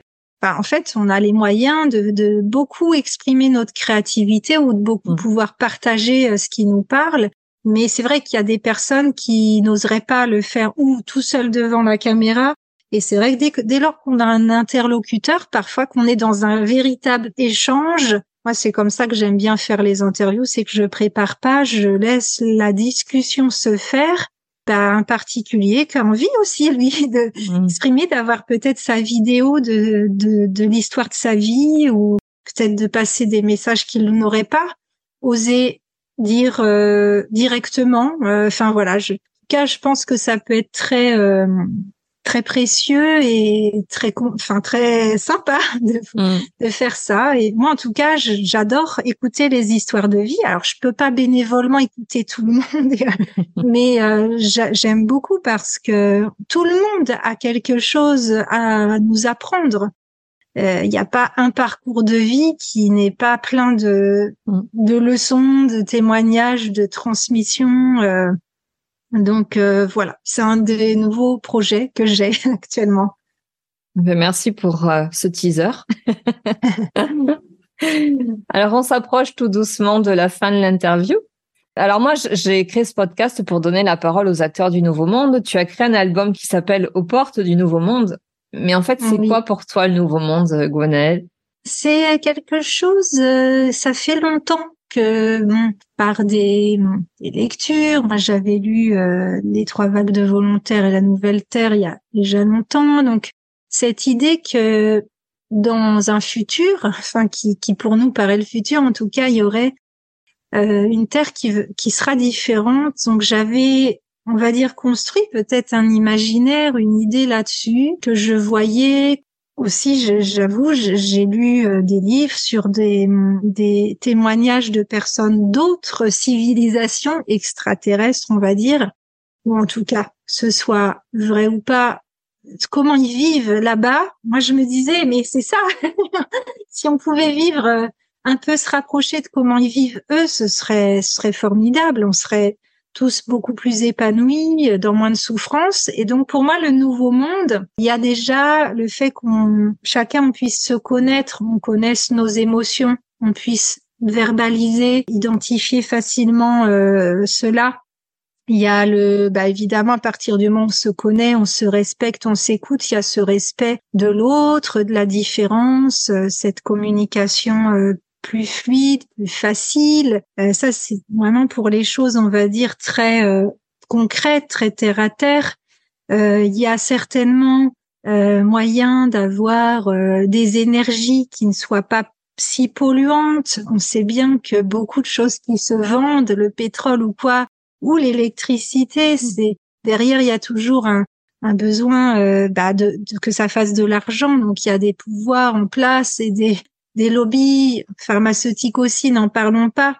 Enfin, en fait, on a les moyens de, de beaucoup exprimer notre créativité ou de beaucoup mmh. pouvoir partager ce qui nous parle. Mais c'est vrai qu'il y a des personnes qui n'oseraient pas le faire ou tout seul devant la caméra. Et c'est vrai que dès, dès lors qu'on a un interlocuteur, parfois qu'on est dans un véritable échange, moi c'est comme ça que j'aime bien faire les interviews, c'est que je prépare pas, je laisse la discussion se faire. Bah, un particulier qui a envie aussi lui de mmh. d'avoir peut-être sa vidéo de, de, de l'histoire de sa vie ou peut-être de passer des messages qu'il n'aurait pas osé dire euh, directement. Euh, enfin voilà, je, en tout cas, je pense que ça peut être très euh, très précieux et très enfin très sympa de, mm. de, faire ça. Et moi, en tout cas, j'adore écouter les histoires de vie. Alors, je peux pas bénévolement écouter tout le monde, mais j'aime beaucoup parce que tout le monde a quelque chose à nous apprendre. Il n'y a pas un parcours de vie qui n'est pas plein de, mm. de leçons, de témoignages, de transmissions. donc voilà, c'est un des nouveaux projets que j'ai actuellement. Ben, merci pour ce teaser. Alors, on s'approche tout doucement de la fin de l'interview. Alors moi, j'ai créé ce podcast pour donner la parole aux acteurs du Nouveau Monde. Tu as créé un album qui s'appelle Aux portes du Nouveau Monde. Mais en fait, c'est quoi pour toi le Nouveau Monde, Gwenaëlle? C'est quelque chose, euh, ça fait longtemps que par des, lectures, moi j'avais lu euh, Les Trois Vagues de Volontaires et La Nouvelle Terre il y a déjà longtemps. Donc cette idée que dans un futur, enfin qui, qui pour nous paraît le futur, en tout cas, il y aurait euh, une terre qui, qui sera différente. Donc j'avais, on va dire, construit peut-être un imaginaire, une idée là-dessus que je voyais aussi. J'avoue, j'ai lu euh, des livres sur des, témoignages de personnes d'autres civilisations extraterrestres, on va dire, ou en tout cas, ce soit vrai ou pas, comment ils vivent là-bas. Moi, je me disais, mais c'est ça. si on pouvait vivre euh, un peu se rapprocher de comment ils vivent eux, ce serait, ce serait formidable. On serait tous beaucoup plus épanouis, euh, dans moins de souffrance. Et donc pour moi, le nouveau monde, il y a déjà le fait qu'on chacun puisse se connaître, on connaisse nos émotions, on puisse verbaliser, identifier facilement euh, cela il y a le, bah évidemment, à partir du moment où on se connaît, on se respecte, on s'écoute, il y a ce respect de l'autre, de la différence, euh, cette communication euh, plus fluide, plus facile. Euh, ça, c'est vraiment pour les choses, on va dire, très concrètes, très terre à terre. il y a certainement moyen d'avoir des énergies qui ne soient pas si polluantes. On sait bien que beaucoup de choses qui se vendent, le pétrole ou quoi, ou l'électricité, mmh. c'est derrière il y a toujours un, un besoin euh, bah, de, que ça fasse de l'argent. Donc il y a des pouvoirs en place et des, des lobbies pharmaceutiques aussi, n'en parlons pas.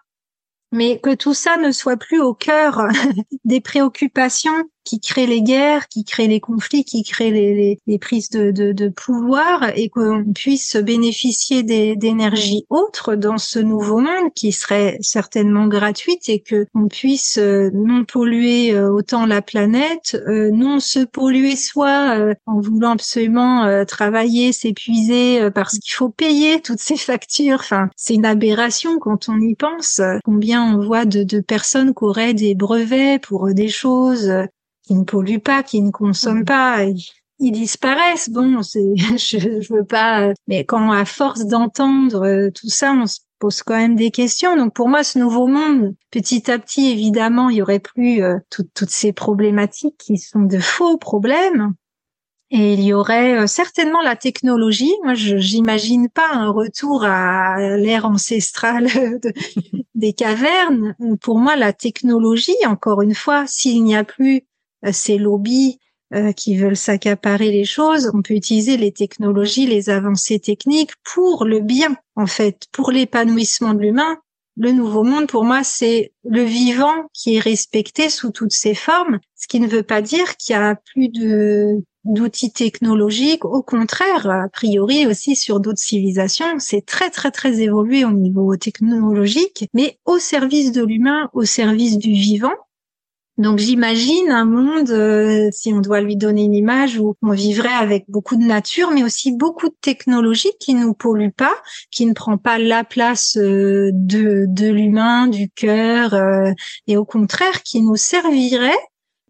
Mais que tout ça ne soit plus au cœur des préoccupations qui crée les guerres, qui crée les conflits, qui crée les, les, prises de, de, de, pouvoir et qu'on puisse bénéficier d'énergies autres dans ce nouveau monde qui serait certainement gratuite et que on puisse euh, non polluer euh, autant la planète, euh, non se polluer soi en voulant absolument travailler, s'épuiser parce qu'il faut payer toutes ces factures. Enfin, c'est une aberration quand on y pense. Combien on voit de, de personnes qui auraient des brevets pour des choses qui ne polluent pas, qui ne consomment mmh. pas. Ils, disparaissent. Bon, c'est, je, je veux pas. Mais quand à force d'entendre euh, tout ça, on se pose quand même des questions. Donc pour moi, ce nouveau monde, petit à petit, évidemment, il y aurait plus euh, toutes ces problématiques qui sont de faux problèmes. Et il y aurait euh, certainement la technologie. Moi, je j'imagine pas un retour à l'ère ancestrale des cavernes. Pour moi, la technologie, encore une fois, s'il n'y a plus ces lobbies euh, qui veulent s'accaparer les choses, on peut utiliser les technologies, les avancées techniques pour le bien, en fait, pour l'épanouissement de l'humain. Le nouveau monde, pour moi, c'est le vivant qui est respecté sous toutes ses formes, ce qui ne veut pas dire qu'il y a plus de d'outils technologiques. Au contraire, a priori aussi sur d'autres civilisations, c'est très très très évolué au niveau technologique, mais au service de l'humain, au service du vivant. Donc j'imagine un monde, euh, si on doit lui donner une image, où on vivrait avec beaucoup de nature, mais aussi beaucoup de technologie qui nous pollue pas, qui ne prend pas la place euh, de, l'humain, du cœur, euh, et au contraire qui nous servirait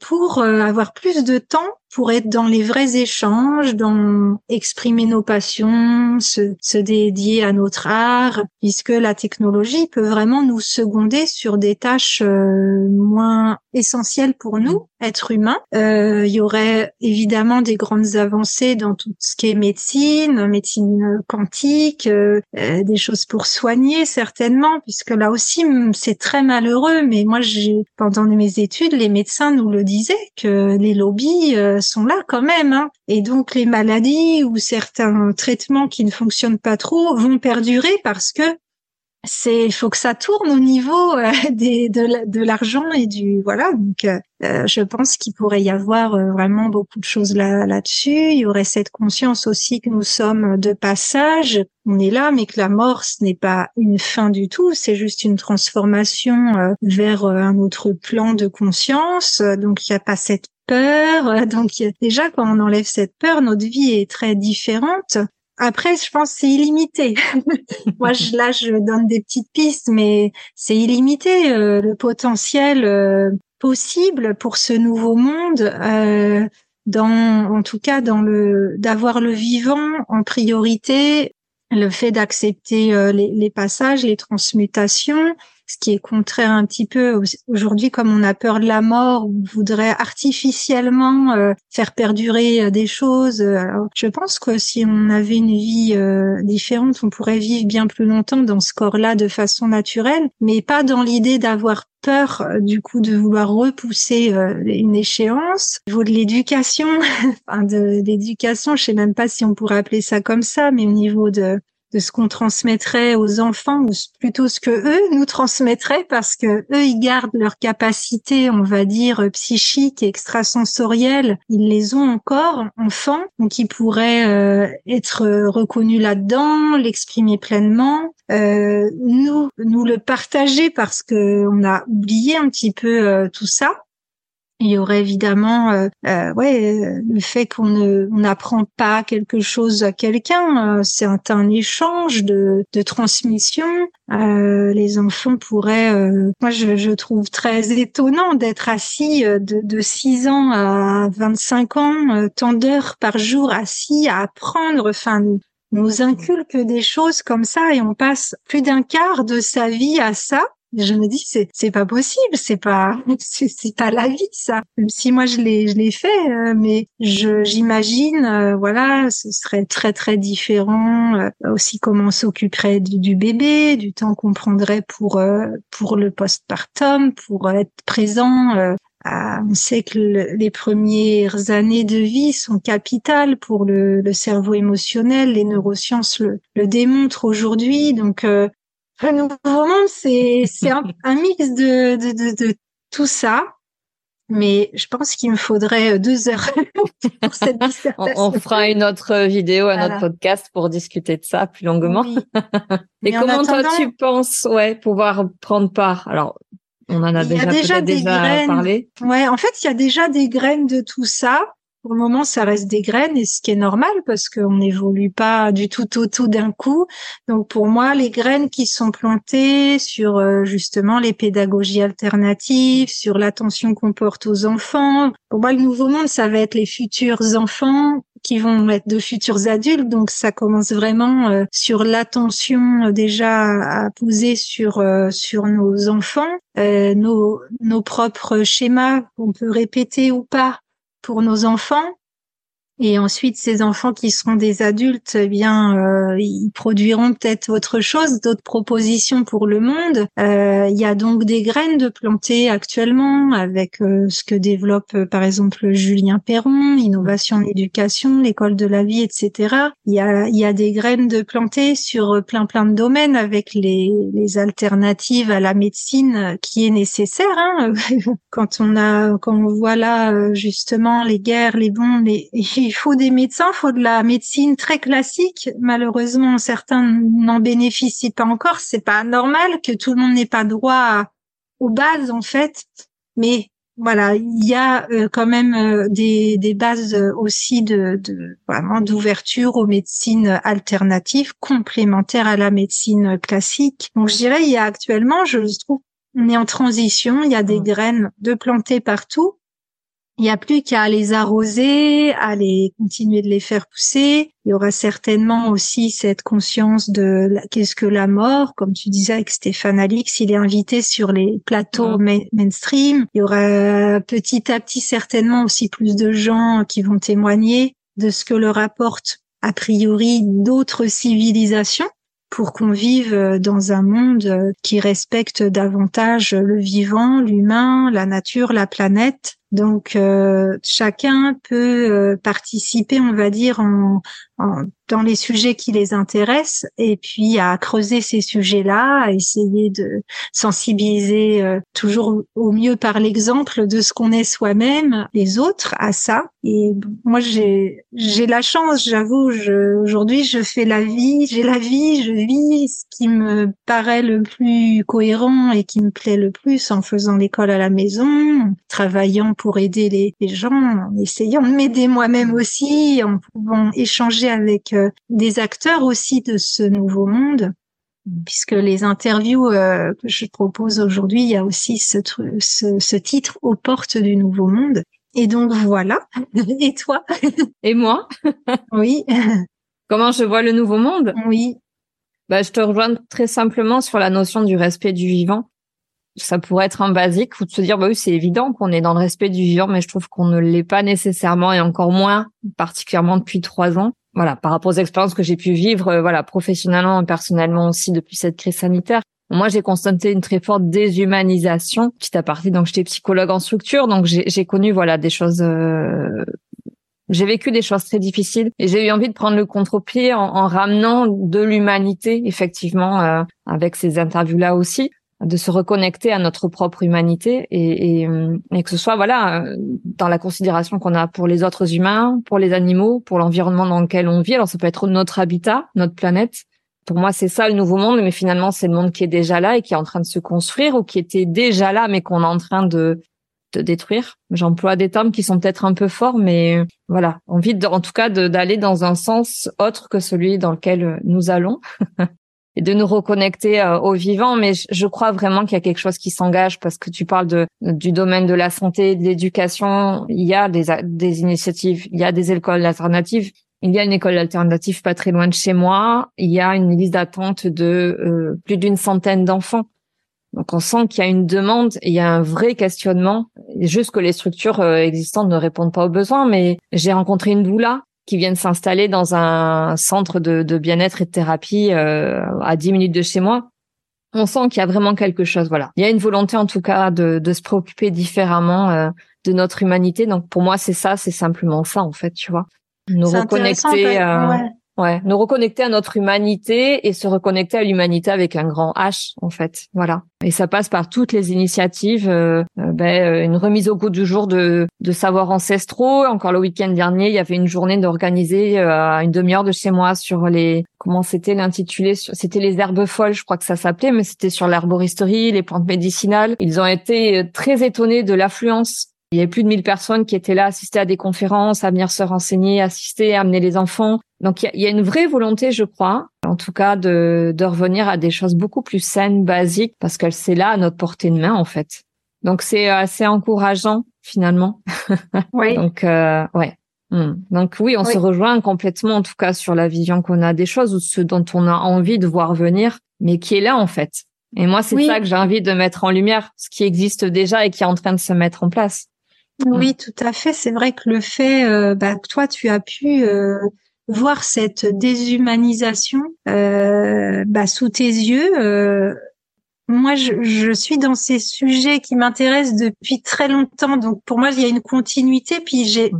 pour avoir plus de temps pour être dans les vrais échanges, dans exprimer nos passions, se, se dédier à notre art, puisque la technologie peut vraiment nous seconder sur des tâches euh, moins essentielles pour nous, être humains. Euh, il y aurait évidemment des grandes avancées dans tout ce qui est médecine, médecine quantique, euh, des choses pour soigner certainement, puisque là aussi c'est très malheureux. Mais moi, j'ai pendant mes études, les médecins nous le disaient que les lobbies sont là quand même. Hein. Et donc les maladies ou certains traitements qui ne fonctionnent pas trop vont perdurer parce que c'est il faut que ça tourne au niveau euh, des, de, l'argent et du voilà donc euh, euh, je pense qu'il pourrait y avoir vraiment beaucoup de choses là là-dessus il y aurait cette conscience aussi que nous sommes de passage on est là mais que la mort ce n'est pas une fin du tout c'est juste une transformation vers un autre plan de conscience donc il n'y a pas cette peur donc déjà quand on enlève cette peur notre vie est très différente après, je pense c'est illimité. Moi, je, là, je donne des petites pistes, mais c'est illimité euh, le potentiel euh, possible pour ce nouveau monde. Euh, dans, en tout cas, dans le d'avoir le vivant en priorité, le fait d'accepter les, les passages, les transmutations, ce qui est contraire un petit peu aujourd'hui, comme on a peur de la mort, on voudrait artificiellement euh, faire perdurer euh, des choses. Je pense que si on avait une vie euh, différente, on pourrait vivre bien plus longtemps dans ce corps-là de façon naturelle, mais pas dans l'idée d'avoir peur du coup de vouloir repousser une échéance. Au niveau de l'éducation, enfin de l'éducation, je sais même pas si on pourrait appeler ça comme ça, mais au niveau de de ce qu'on transmettrait aux enfants ou plutôt ce que eux nous transmettraient parce que eux ils gardent leurs capacités on va dire psychiques et extrasensorielles ils les ont encore enfants donc ils pourraient euh, être reconnus là-dedans l'exprimer pleinement. Euh, nous nous le partager parce que on a oublié un petit peu euh, tout ça il y aurait évidemment euh, euh ouais le fait qu'on ne n'apprend pas quelque chose à quelqu'un euh, c'est un, un, échange de, de transmission. Euh, les enfants pourraient euh, moi je, je, trouve très étonnant d'être assis de, de 6 ans à 25 ans tant d'heures par jour assis à apprendre enfin nous inculque des choses comme ça et on passe plus d'un quart de sa vie à ça je me dis c'est c'est pas possible, c'est pas c'est pas la vie ça. Même si moi je l'ai je l'ai fait, euh, mais je j'imagine euh, voilà ce serait très très différent euh, aussi comment on s'occuperait du, bébé, du temps qu'on prendrait pour pour le postpartum, pour être présent. on sait que les premières années de vie sont capitales pour le, le cerveau émotionnel. Les neurosciences le, le démontrent aujourd'hui. Donc, le nouveau monde, c'est c'est un, mix de, de, de, de, tout ça. Mais je pense qu'il me faudrait euh, deux heures pour cette dissertation. on, fera une autre vidéo, un autre podcast pour discuter de ça plus longuement. Et comment toi tu penses, ouais, pouvoir prendre part? Alors, on en a déjà, déjà, déjà parlé. Ouais, en fait, il y a déjà des graines de tout ça. Pour le moment, ça reste des graines et ce qui est normal parce qu'on n'évolue pas du tout tout tout d'un coup. Donc pour moi, les graines qui sont plantées sur euh, justement les pédagogies alternatives, sur l'attention qu'on porte aux enfants. Pour moi, le nouveau monde, ça va être les futurs enfants qui vont être de futurs adultes. Donc ça commence vraiment euh, sur l'attention euh, déjà à poser sur sur nos enfants, nos nos propres schémas qu'on peut répéter ou pas pour nos enfants. Et ensuite, ces enfants qui seront des adultes, eh bien, euh, ils produiront peut-être autre chose, d'autres propositions pour le monde. Euh, il y a donc des graines de planter actuellement avec euh, ce que développe par exemple Julien Perron, innovation en éducation, l'école de la vie, etc. Il y a, y a des graines de planter sur plein plein de domaines avec les, les alternatives à la médecine qui est nécessaire. Hein quand on a, quand on voit là justement les guerres, les bombes, les il faut des médecins, il faut de la médecine très classique. Malheureusement, certains n'en bénéficient pas encore. C'est pas normal que tout le monde n'ait pas droit aux bases en fait. Mais voilà, il y a euh, quand même euh, des, bases aussi de, vraiment d'ouverture aux médecines alternatives complémentaires à la médecine classique. Donc je dirais il y a actuellement, je trouve, on est en transition. Il y a des mmh. graines de planter partout il n'y a plus qu'à les arroser, à les continuer de les faire pousser. Il y aura certainement aussi cette conscience de qu'est-ce que la mort, comme tu disais avec Stéphane Alix, il est invité sur les plateaux mainstream. Il y aura petit à petit certainement aussi plus de gens qui vont témoigner de ce que leur apporte a priori d'autres civilisations pour qu'on vive euh, dans un monde euh, qui respecte davantage le vivant, l'humain, la nature, la planète. Donc euh, chacun peut participer, on va dire, en, dans les sujets qui les intéressent et puis à creuser ces sujets-là, à essayer de sensibiliser euh, toujours au mieux par l'exemple de ce qu'on est soi-même, les autres à ça. Et moi, j'ai j'ai la chance, j'avoue. Aujourd'hui, je fais la vie, j'ai la vie, je vis ce qui me paraît le plus cohérent et qui me plaît le plus en faisant l'école à la maison, travaillant pour aider les, les gens, en essayant de m'aider moi-même aussi, en pouvant échanger avec euh, des acteurs aussi de ce nouveau monde puisque les interviews euh, que je propose aujourd'hui, il y a aussi ce, ce, ce, titre aux portes du nouveau monde. Et donc voilà. Et toi? Et moi? Oui. Comment je vois le nouveau monde? Oui. Bah, je te rejoins très simplement sur la notion du respect du vivant. Ça pourrait être un basique ou de se dire bah oui c'est évident qu'on est dans le respect du vivant, mais je trouve qu'on ne l'est pas nécessairement et encore moins, particulièrement depuis trois ans voilà, par rapport aux expériences que j'ai pu vivre, euh, voilà, professionnellement et personnellement aussi depuis cette crise sanitaire. Moi, j'ai constaté une très forte déshumanisation petit à partie. Donc, j'étais psychologue en structure, donc j'ai connu voilà des choses. Euh, j'ai vécu des choses très difficiles et j'ai eu envie de prendre le contre-pied en, en, ramenant de l'humanité, effectivement, euh, avec ces interviews-là aussi de se reconnecter à notre propre humanité et, et, euh, et, que ce soit voilà dans la considération qu'on a pour les autres humains, pour les animaux, pour l'environnement dans lequel on vit. Alors ça peut être notre habitat, notre planète. Pour moi, c'est ça le nouveau monde, mais finalement c'est le monde qui est déjà là et qui est en train de se construire ou qui était déjà là mais qu'on est en train de de détruire. J'emploie des termes qui sont peut-être un peu forts, mais voilà, envie de, en tout cas d'aller dans un sens autre que celui dans lequel nous allons. et de nous reconnecter euh, au vivant. Mais je, crois vraiment qu'il y a quelque chose qui s'engage parce que tu parles de du domaine de la santé, de l'éducation. Il y a des, des initiatives, il y a des écoles alternatives. Il y a une école alternative pas très loin de chez moi. Il y a une liste d'attente de euh, plus d'une centaine d'enfants. Donc on sent qu'il y a une demande et il y a un vrai questionnement. Juste que les structures euh, existantes ne répondent pas aux besoins. Mais j'ai rencontré une doula qui viennent s'installer dans un centre de, de bien-être et de thérapie euh, à 10 minutes de chez moi. On sent qu'il y a vraiment quelque chose. Voilà, il y a une volonté en tout cas de, de se préoccuper différemment euh, de notre humanité. Donc pour moi, c'est ça, c'est simplement ça en fait, tu vois. Nous reconnecter. Euh, Ouais, nous reconnecter à notre humanité et se reconnecter à l'humanité avec un grand H en fait. Voilà. Et ça passe par toutes les initiatives, euh, euh ben, euh, une remise au goût du jour de, de savoirs ancestraux. Encore le week-end dernier, il y avait une journée d'organiser euh, à une demi-heure de chez moi sur les comment c'était l'intitulé c'était les herbes folles, je crois que ça s'appelait, mais c'était sur l'herboristerie, les plantes médicinales. Ils ont été très étonnés de l'affluence il y avait plus de 1000 personnes qui étaient là, assister à des conférences, à venir se renseigner, assister, amener les enfants. Donc il y, a, une vraie volonté, je crois, en tout cas, de, de revenir à des choses beaucoup plus saines, basiques, parce qu'elle c'est là à notre portée de main, en fait. Donc c'est assez encourageant finalement. Oui. Donc euh, ouais. Hmm. Donc oui, on se rejoint complètement, en tout cas, sur la vision qu'on a des choses ou ce dont on a envie de voir venir, mais qui est là en fait. Et moi, c'est ça que j'ai envie de mettre en lumière, ce qui existe déjà et qui est en train de se mettre en place. Oui, tout à fait. C'est vrai que le fait, euh, bah, toi, tu as pu euh, voir cette déshumanisation euh, bah, sous tes yeux. Euh, moi, je, je, suis dans ces sujets qui m'intéressent depuis très longtemps. Donc, pour moi, il y a une continuité. Puis, j'ai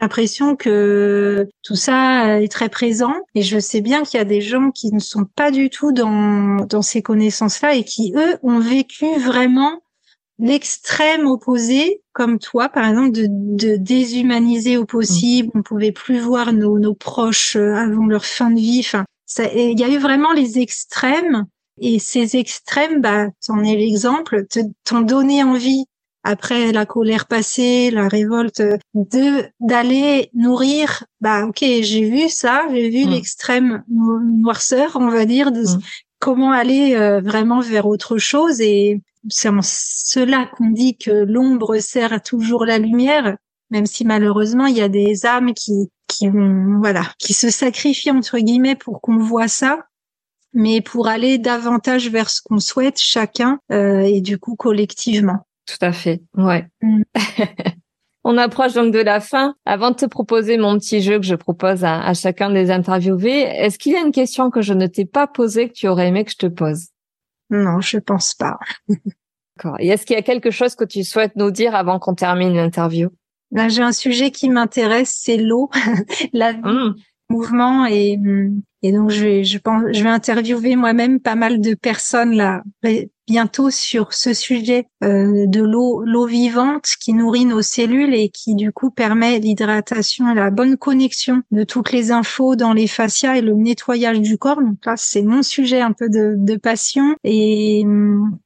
l'impression que tout ça est très présent. Et je sais bien qu'il y a des gens qui ne sont pas du tout dans, dans ces connaissances-là et qui, eux, ont vécu vraiment l'extrême opposé, comme toi, par exemple, de, de déshumaniser au possible. On pouvait plus voir nos, nos proches euh, avant leur fin de vie. Enfin, il y a eu vraiment les extrêmes. Et ces extrêmes, bah, t'en es l'exemple, t'ont donné envie après la colère passée, la révolte, de d'aller nourrir. Bah, ok, j'ai vu ça, j'ai vu mmh. l'extrême noirceur, on va dire, de mmh. comment aller euh, vraiment vers autre chose. Et c'est en cela qu'on dit que l'ombre sert toujours la lumière, même si malheureusement il y a des âmes qui qui voilà qui se sacrifient entre guillemets pour qu'on voit ça, mais pour aller davantage vers ce qu'on souhaite chacun euh, et du coup collectivement. Tout à fait, ouais. Mm. On approche donc de la fin. Avant de te proposer mon petit jeu que je propose à, à chacun des interviewés, est-ce qu'il y a une question que je ne t'ai pas posée que tu aurais aimé que je te pose? Non, je pense pas. D'accord. Et est-ce qu'il y a quelque chose que tu souhaites nous dire avant qu'on termine l'interview? Là, j'ai un sujet qui m'intéresse, c'est l'eau, la vie. Mmh. mouvement et et donc je vais je pense je vais interviewer moi-même pas mal de personnes là bientôt sur ce sujet euh, de l'eau l'eau vivante qui nourrit nos cellules et qui du coup permet l'hydratation et la bonne connexion de toutes les infos dans les fascias et le nettoyage du corps. Donc là c'est mon sujet un peu de, de passion. Et,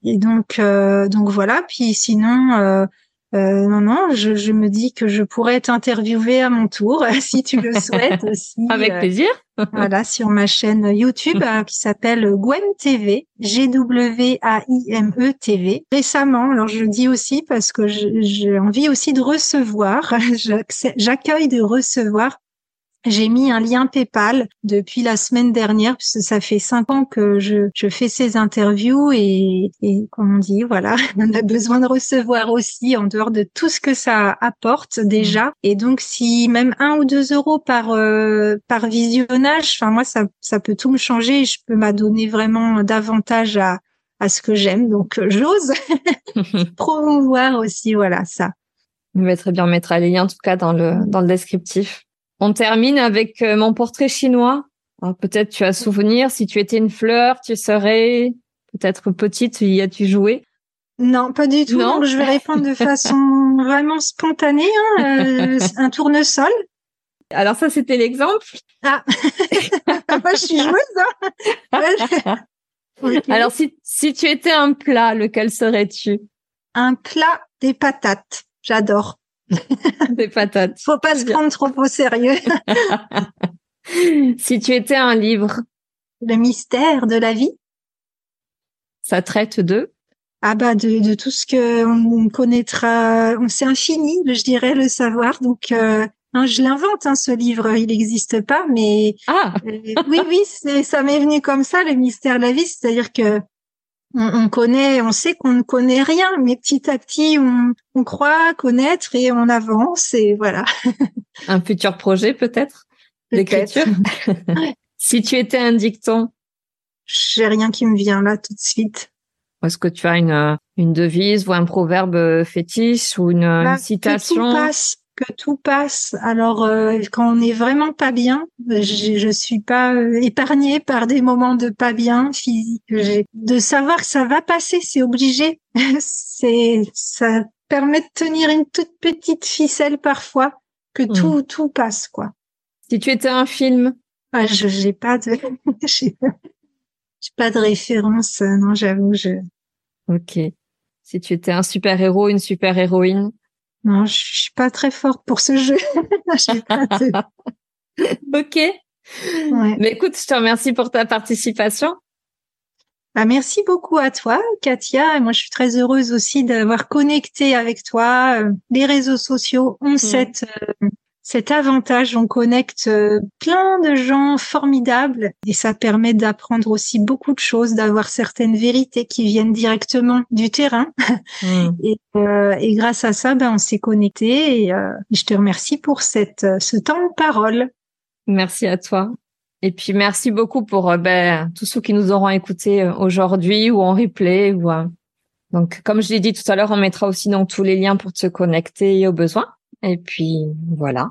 et donc euh, donc voilà. Puis sinon euh, non, non, je, je, me dis que je pourrais t'interviewer à mon tour, si tu le souhaites aussi. Avec euh, plaisir. voilà, sur ma chaîne YouTube euh, qui s'appelle Gwen TV, G-W-A-I-M-E TV. Récemment, alors je dis aussi parce que j'ai envie aussi de recevoir, j'accueille de recevoir j'ai mis un lien PayPal depuis la semaine dernière puisque ça fait cinq ans que je, je fais ces interviews et, et comme on dit, voilà, on a besoin de recevoir aussi en dehors de tout ce que ça apporte déjà. Mmh. Et donc, si même un ou deux euros par euh, par visionnage, enfin moi ça ça peut tout me changer. Je peux m'adonner vraiment davantage à à ce que j'aime. Donc j'ose promouvoir aussi, voilà ça. Je vais très bien mettre les liens en tout cas dans le dans le descriptif. On termine avec euh, mon portrait chinois. Peut-être tu as souvenir, si tu étais une fleur, tu serais peut-être petite, y as-tu joué? Non, pas du tout. Donc je vais répondre de façon vraiment spontanée. Hein, euh, un tournesol. Alors ça, c'était l'exemple. Ah, moi je suis joueuse. Hein Alors si, si tu étais un plat, lequel serais-tu? Un plat des patates. J'adore. Des patates. Faut pas se prendre trop au sérieux. si tu étais un livre. Le mystère de la vie. Ça traite de. Ah bah de, de tout ce que on connaîtra, c'est infini, je dirais le savoir. Donc euh, hein, je l'invente hein, ce livre, il n'existe pas, mais ah euh, oui oui, ça m'est venu comme ça le mystère de la vie, c'est-à-dire que on, connaît, on sait qu'on ne connaît rien, mais petit à petit, on, on croit connaître et on avance et voilà. un futur projet peut-être? D'écriture. si tu étais un dicton, j'ai rien qui me vient là tout de suite. Est-ce que tu as une, une devise ou un proverbe fétiche ou une, bah, citation que tout passe. Alors euh, quand on est vraiment pas bien, je, je suis pas euh, épargnée par des moments de pas bien physique. De savoir que ça va passer, c'est obligé. c'est ça permet de tenir une toute petite ficelle parfois que hmm. tout tout passe quoi. Si tu étais un film, ah, je j'ai pas de j'ai pas de référence. Non, j'avoue, je. Ok. Si tu étais un super héros, une super héroïne. Non, je suis pas très forte pour ce jeu. ok. Mais écoute, je te remercie pour ta participation. Bah, merci beaucoup à toi, Katia. Et moi, je suis très heureuse aussi d'avoir connecté avec toi. Euh, les réseaux sociaux ont cette euh, cet avantage, on connecte euh, plein de gens formidables et ça permet d'apprendre aussi beaucoup de choses, d'avoir certaines vérités qui viennent directement du terrain. Mm. Euh, et, grâce à ça, ben, on s'est connecté et euh, je te remercie pour cette, ce temps de parole. Merci à toi. Et puis merci beaucoup pour ben, tous ceux qui nous auront écoutés aujourd'hui ou en replay. Ou, donc, comme je l'ai dit tout à l'heure, on mettra aussi dans tous les liens pour te connecter au besoin. Et puis voilà.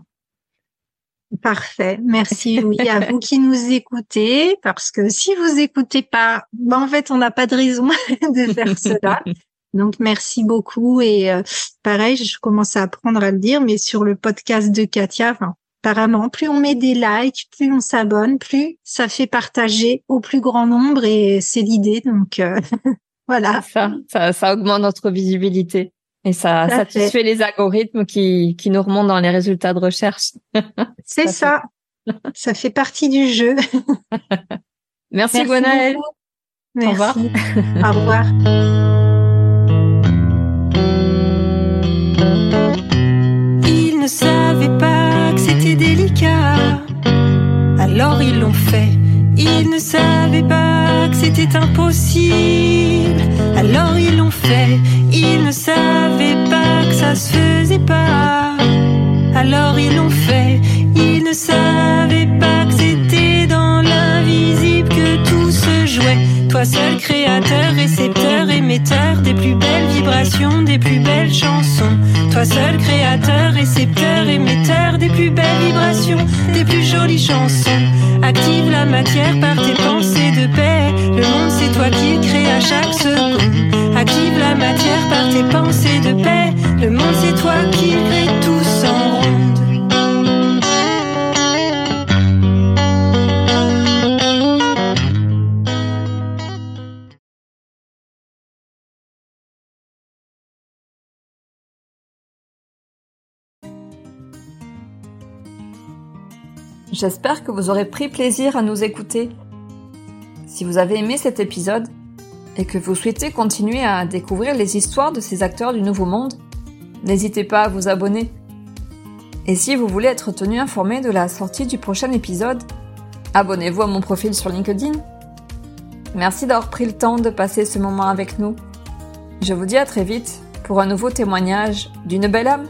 Parfait. Merci oui à vous qui nous écoutez parce que si vous écoutez pas, ben en fait on n'a pas de raison de faire cela. Donc merci beaucoup et euh, pareil, je commence à apprendre à le dire, mais sur le podcast de Katia, enfin, apparemment, plus on met des likes, plus on s'abonne, plus ça fait partager au plus grand nombre et c'est l'idée. Donc euh, voilà. Ça, augmente notre visibilité. Et ça satisfait les algorithmes qui, qui nous remontent dans les résultats de recherche. C'est ça. ça fait partie du jeu. Merci, Merci Au revoir. Au revoir. Ils ne savaient pas que c'était délicat. Alors ils l'ont fait. Ils ne savaient pas que c'était impossible. Alors ils l'ont fait. Ils ne savaient pas que ça se faisait pas. Alors ils l'ont fait. Ils ne savaient pas que c'était Toi seul créateur, récepteur, émetteur des plus belles vibrations, des plus belles chansons. Toi seul créateur, récepteur, émetteur des plus belles vibrations, des plus jolies chansons. Active la matière par tes pensées de paix. Le monde c'est toi qui crée à chaque seconde. Active la matière par tes pensées de paix. Le monde c'est toi qui crée J'espère que vous aurez pris plaisir à nous écouter. Si vous avez aimé cet épisode et que vous souhaitez continuer à découvrir les histoires de ces acteurs du Nouveau Monde, n'hésitez pas à vous abonner. Et si vous voulez être tenu informé de la sortie du prochain épisode, abonnez-vous à mon profil sur LinkedIn. Merci d'avoir pris le temps de passer ce moment avec nous. Je vous dis à très vite pour un nouveau témoignage d'une belle âme.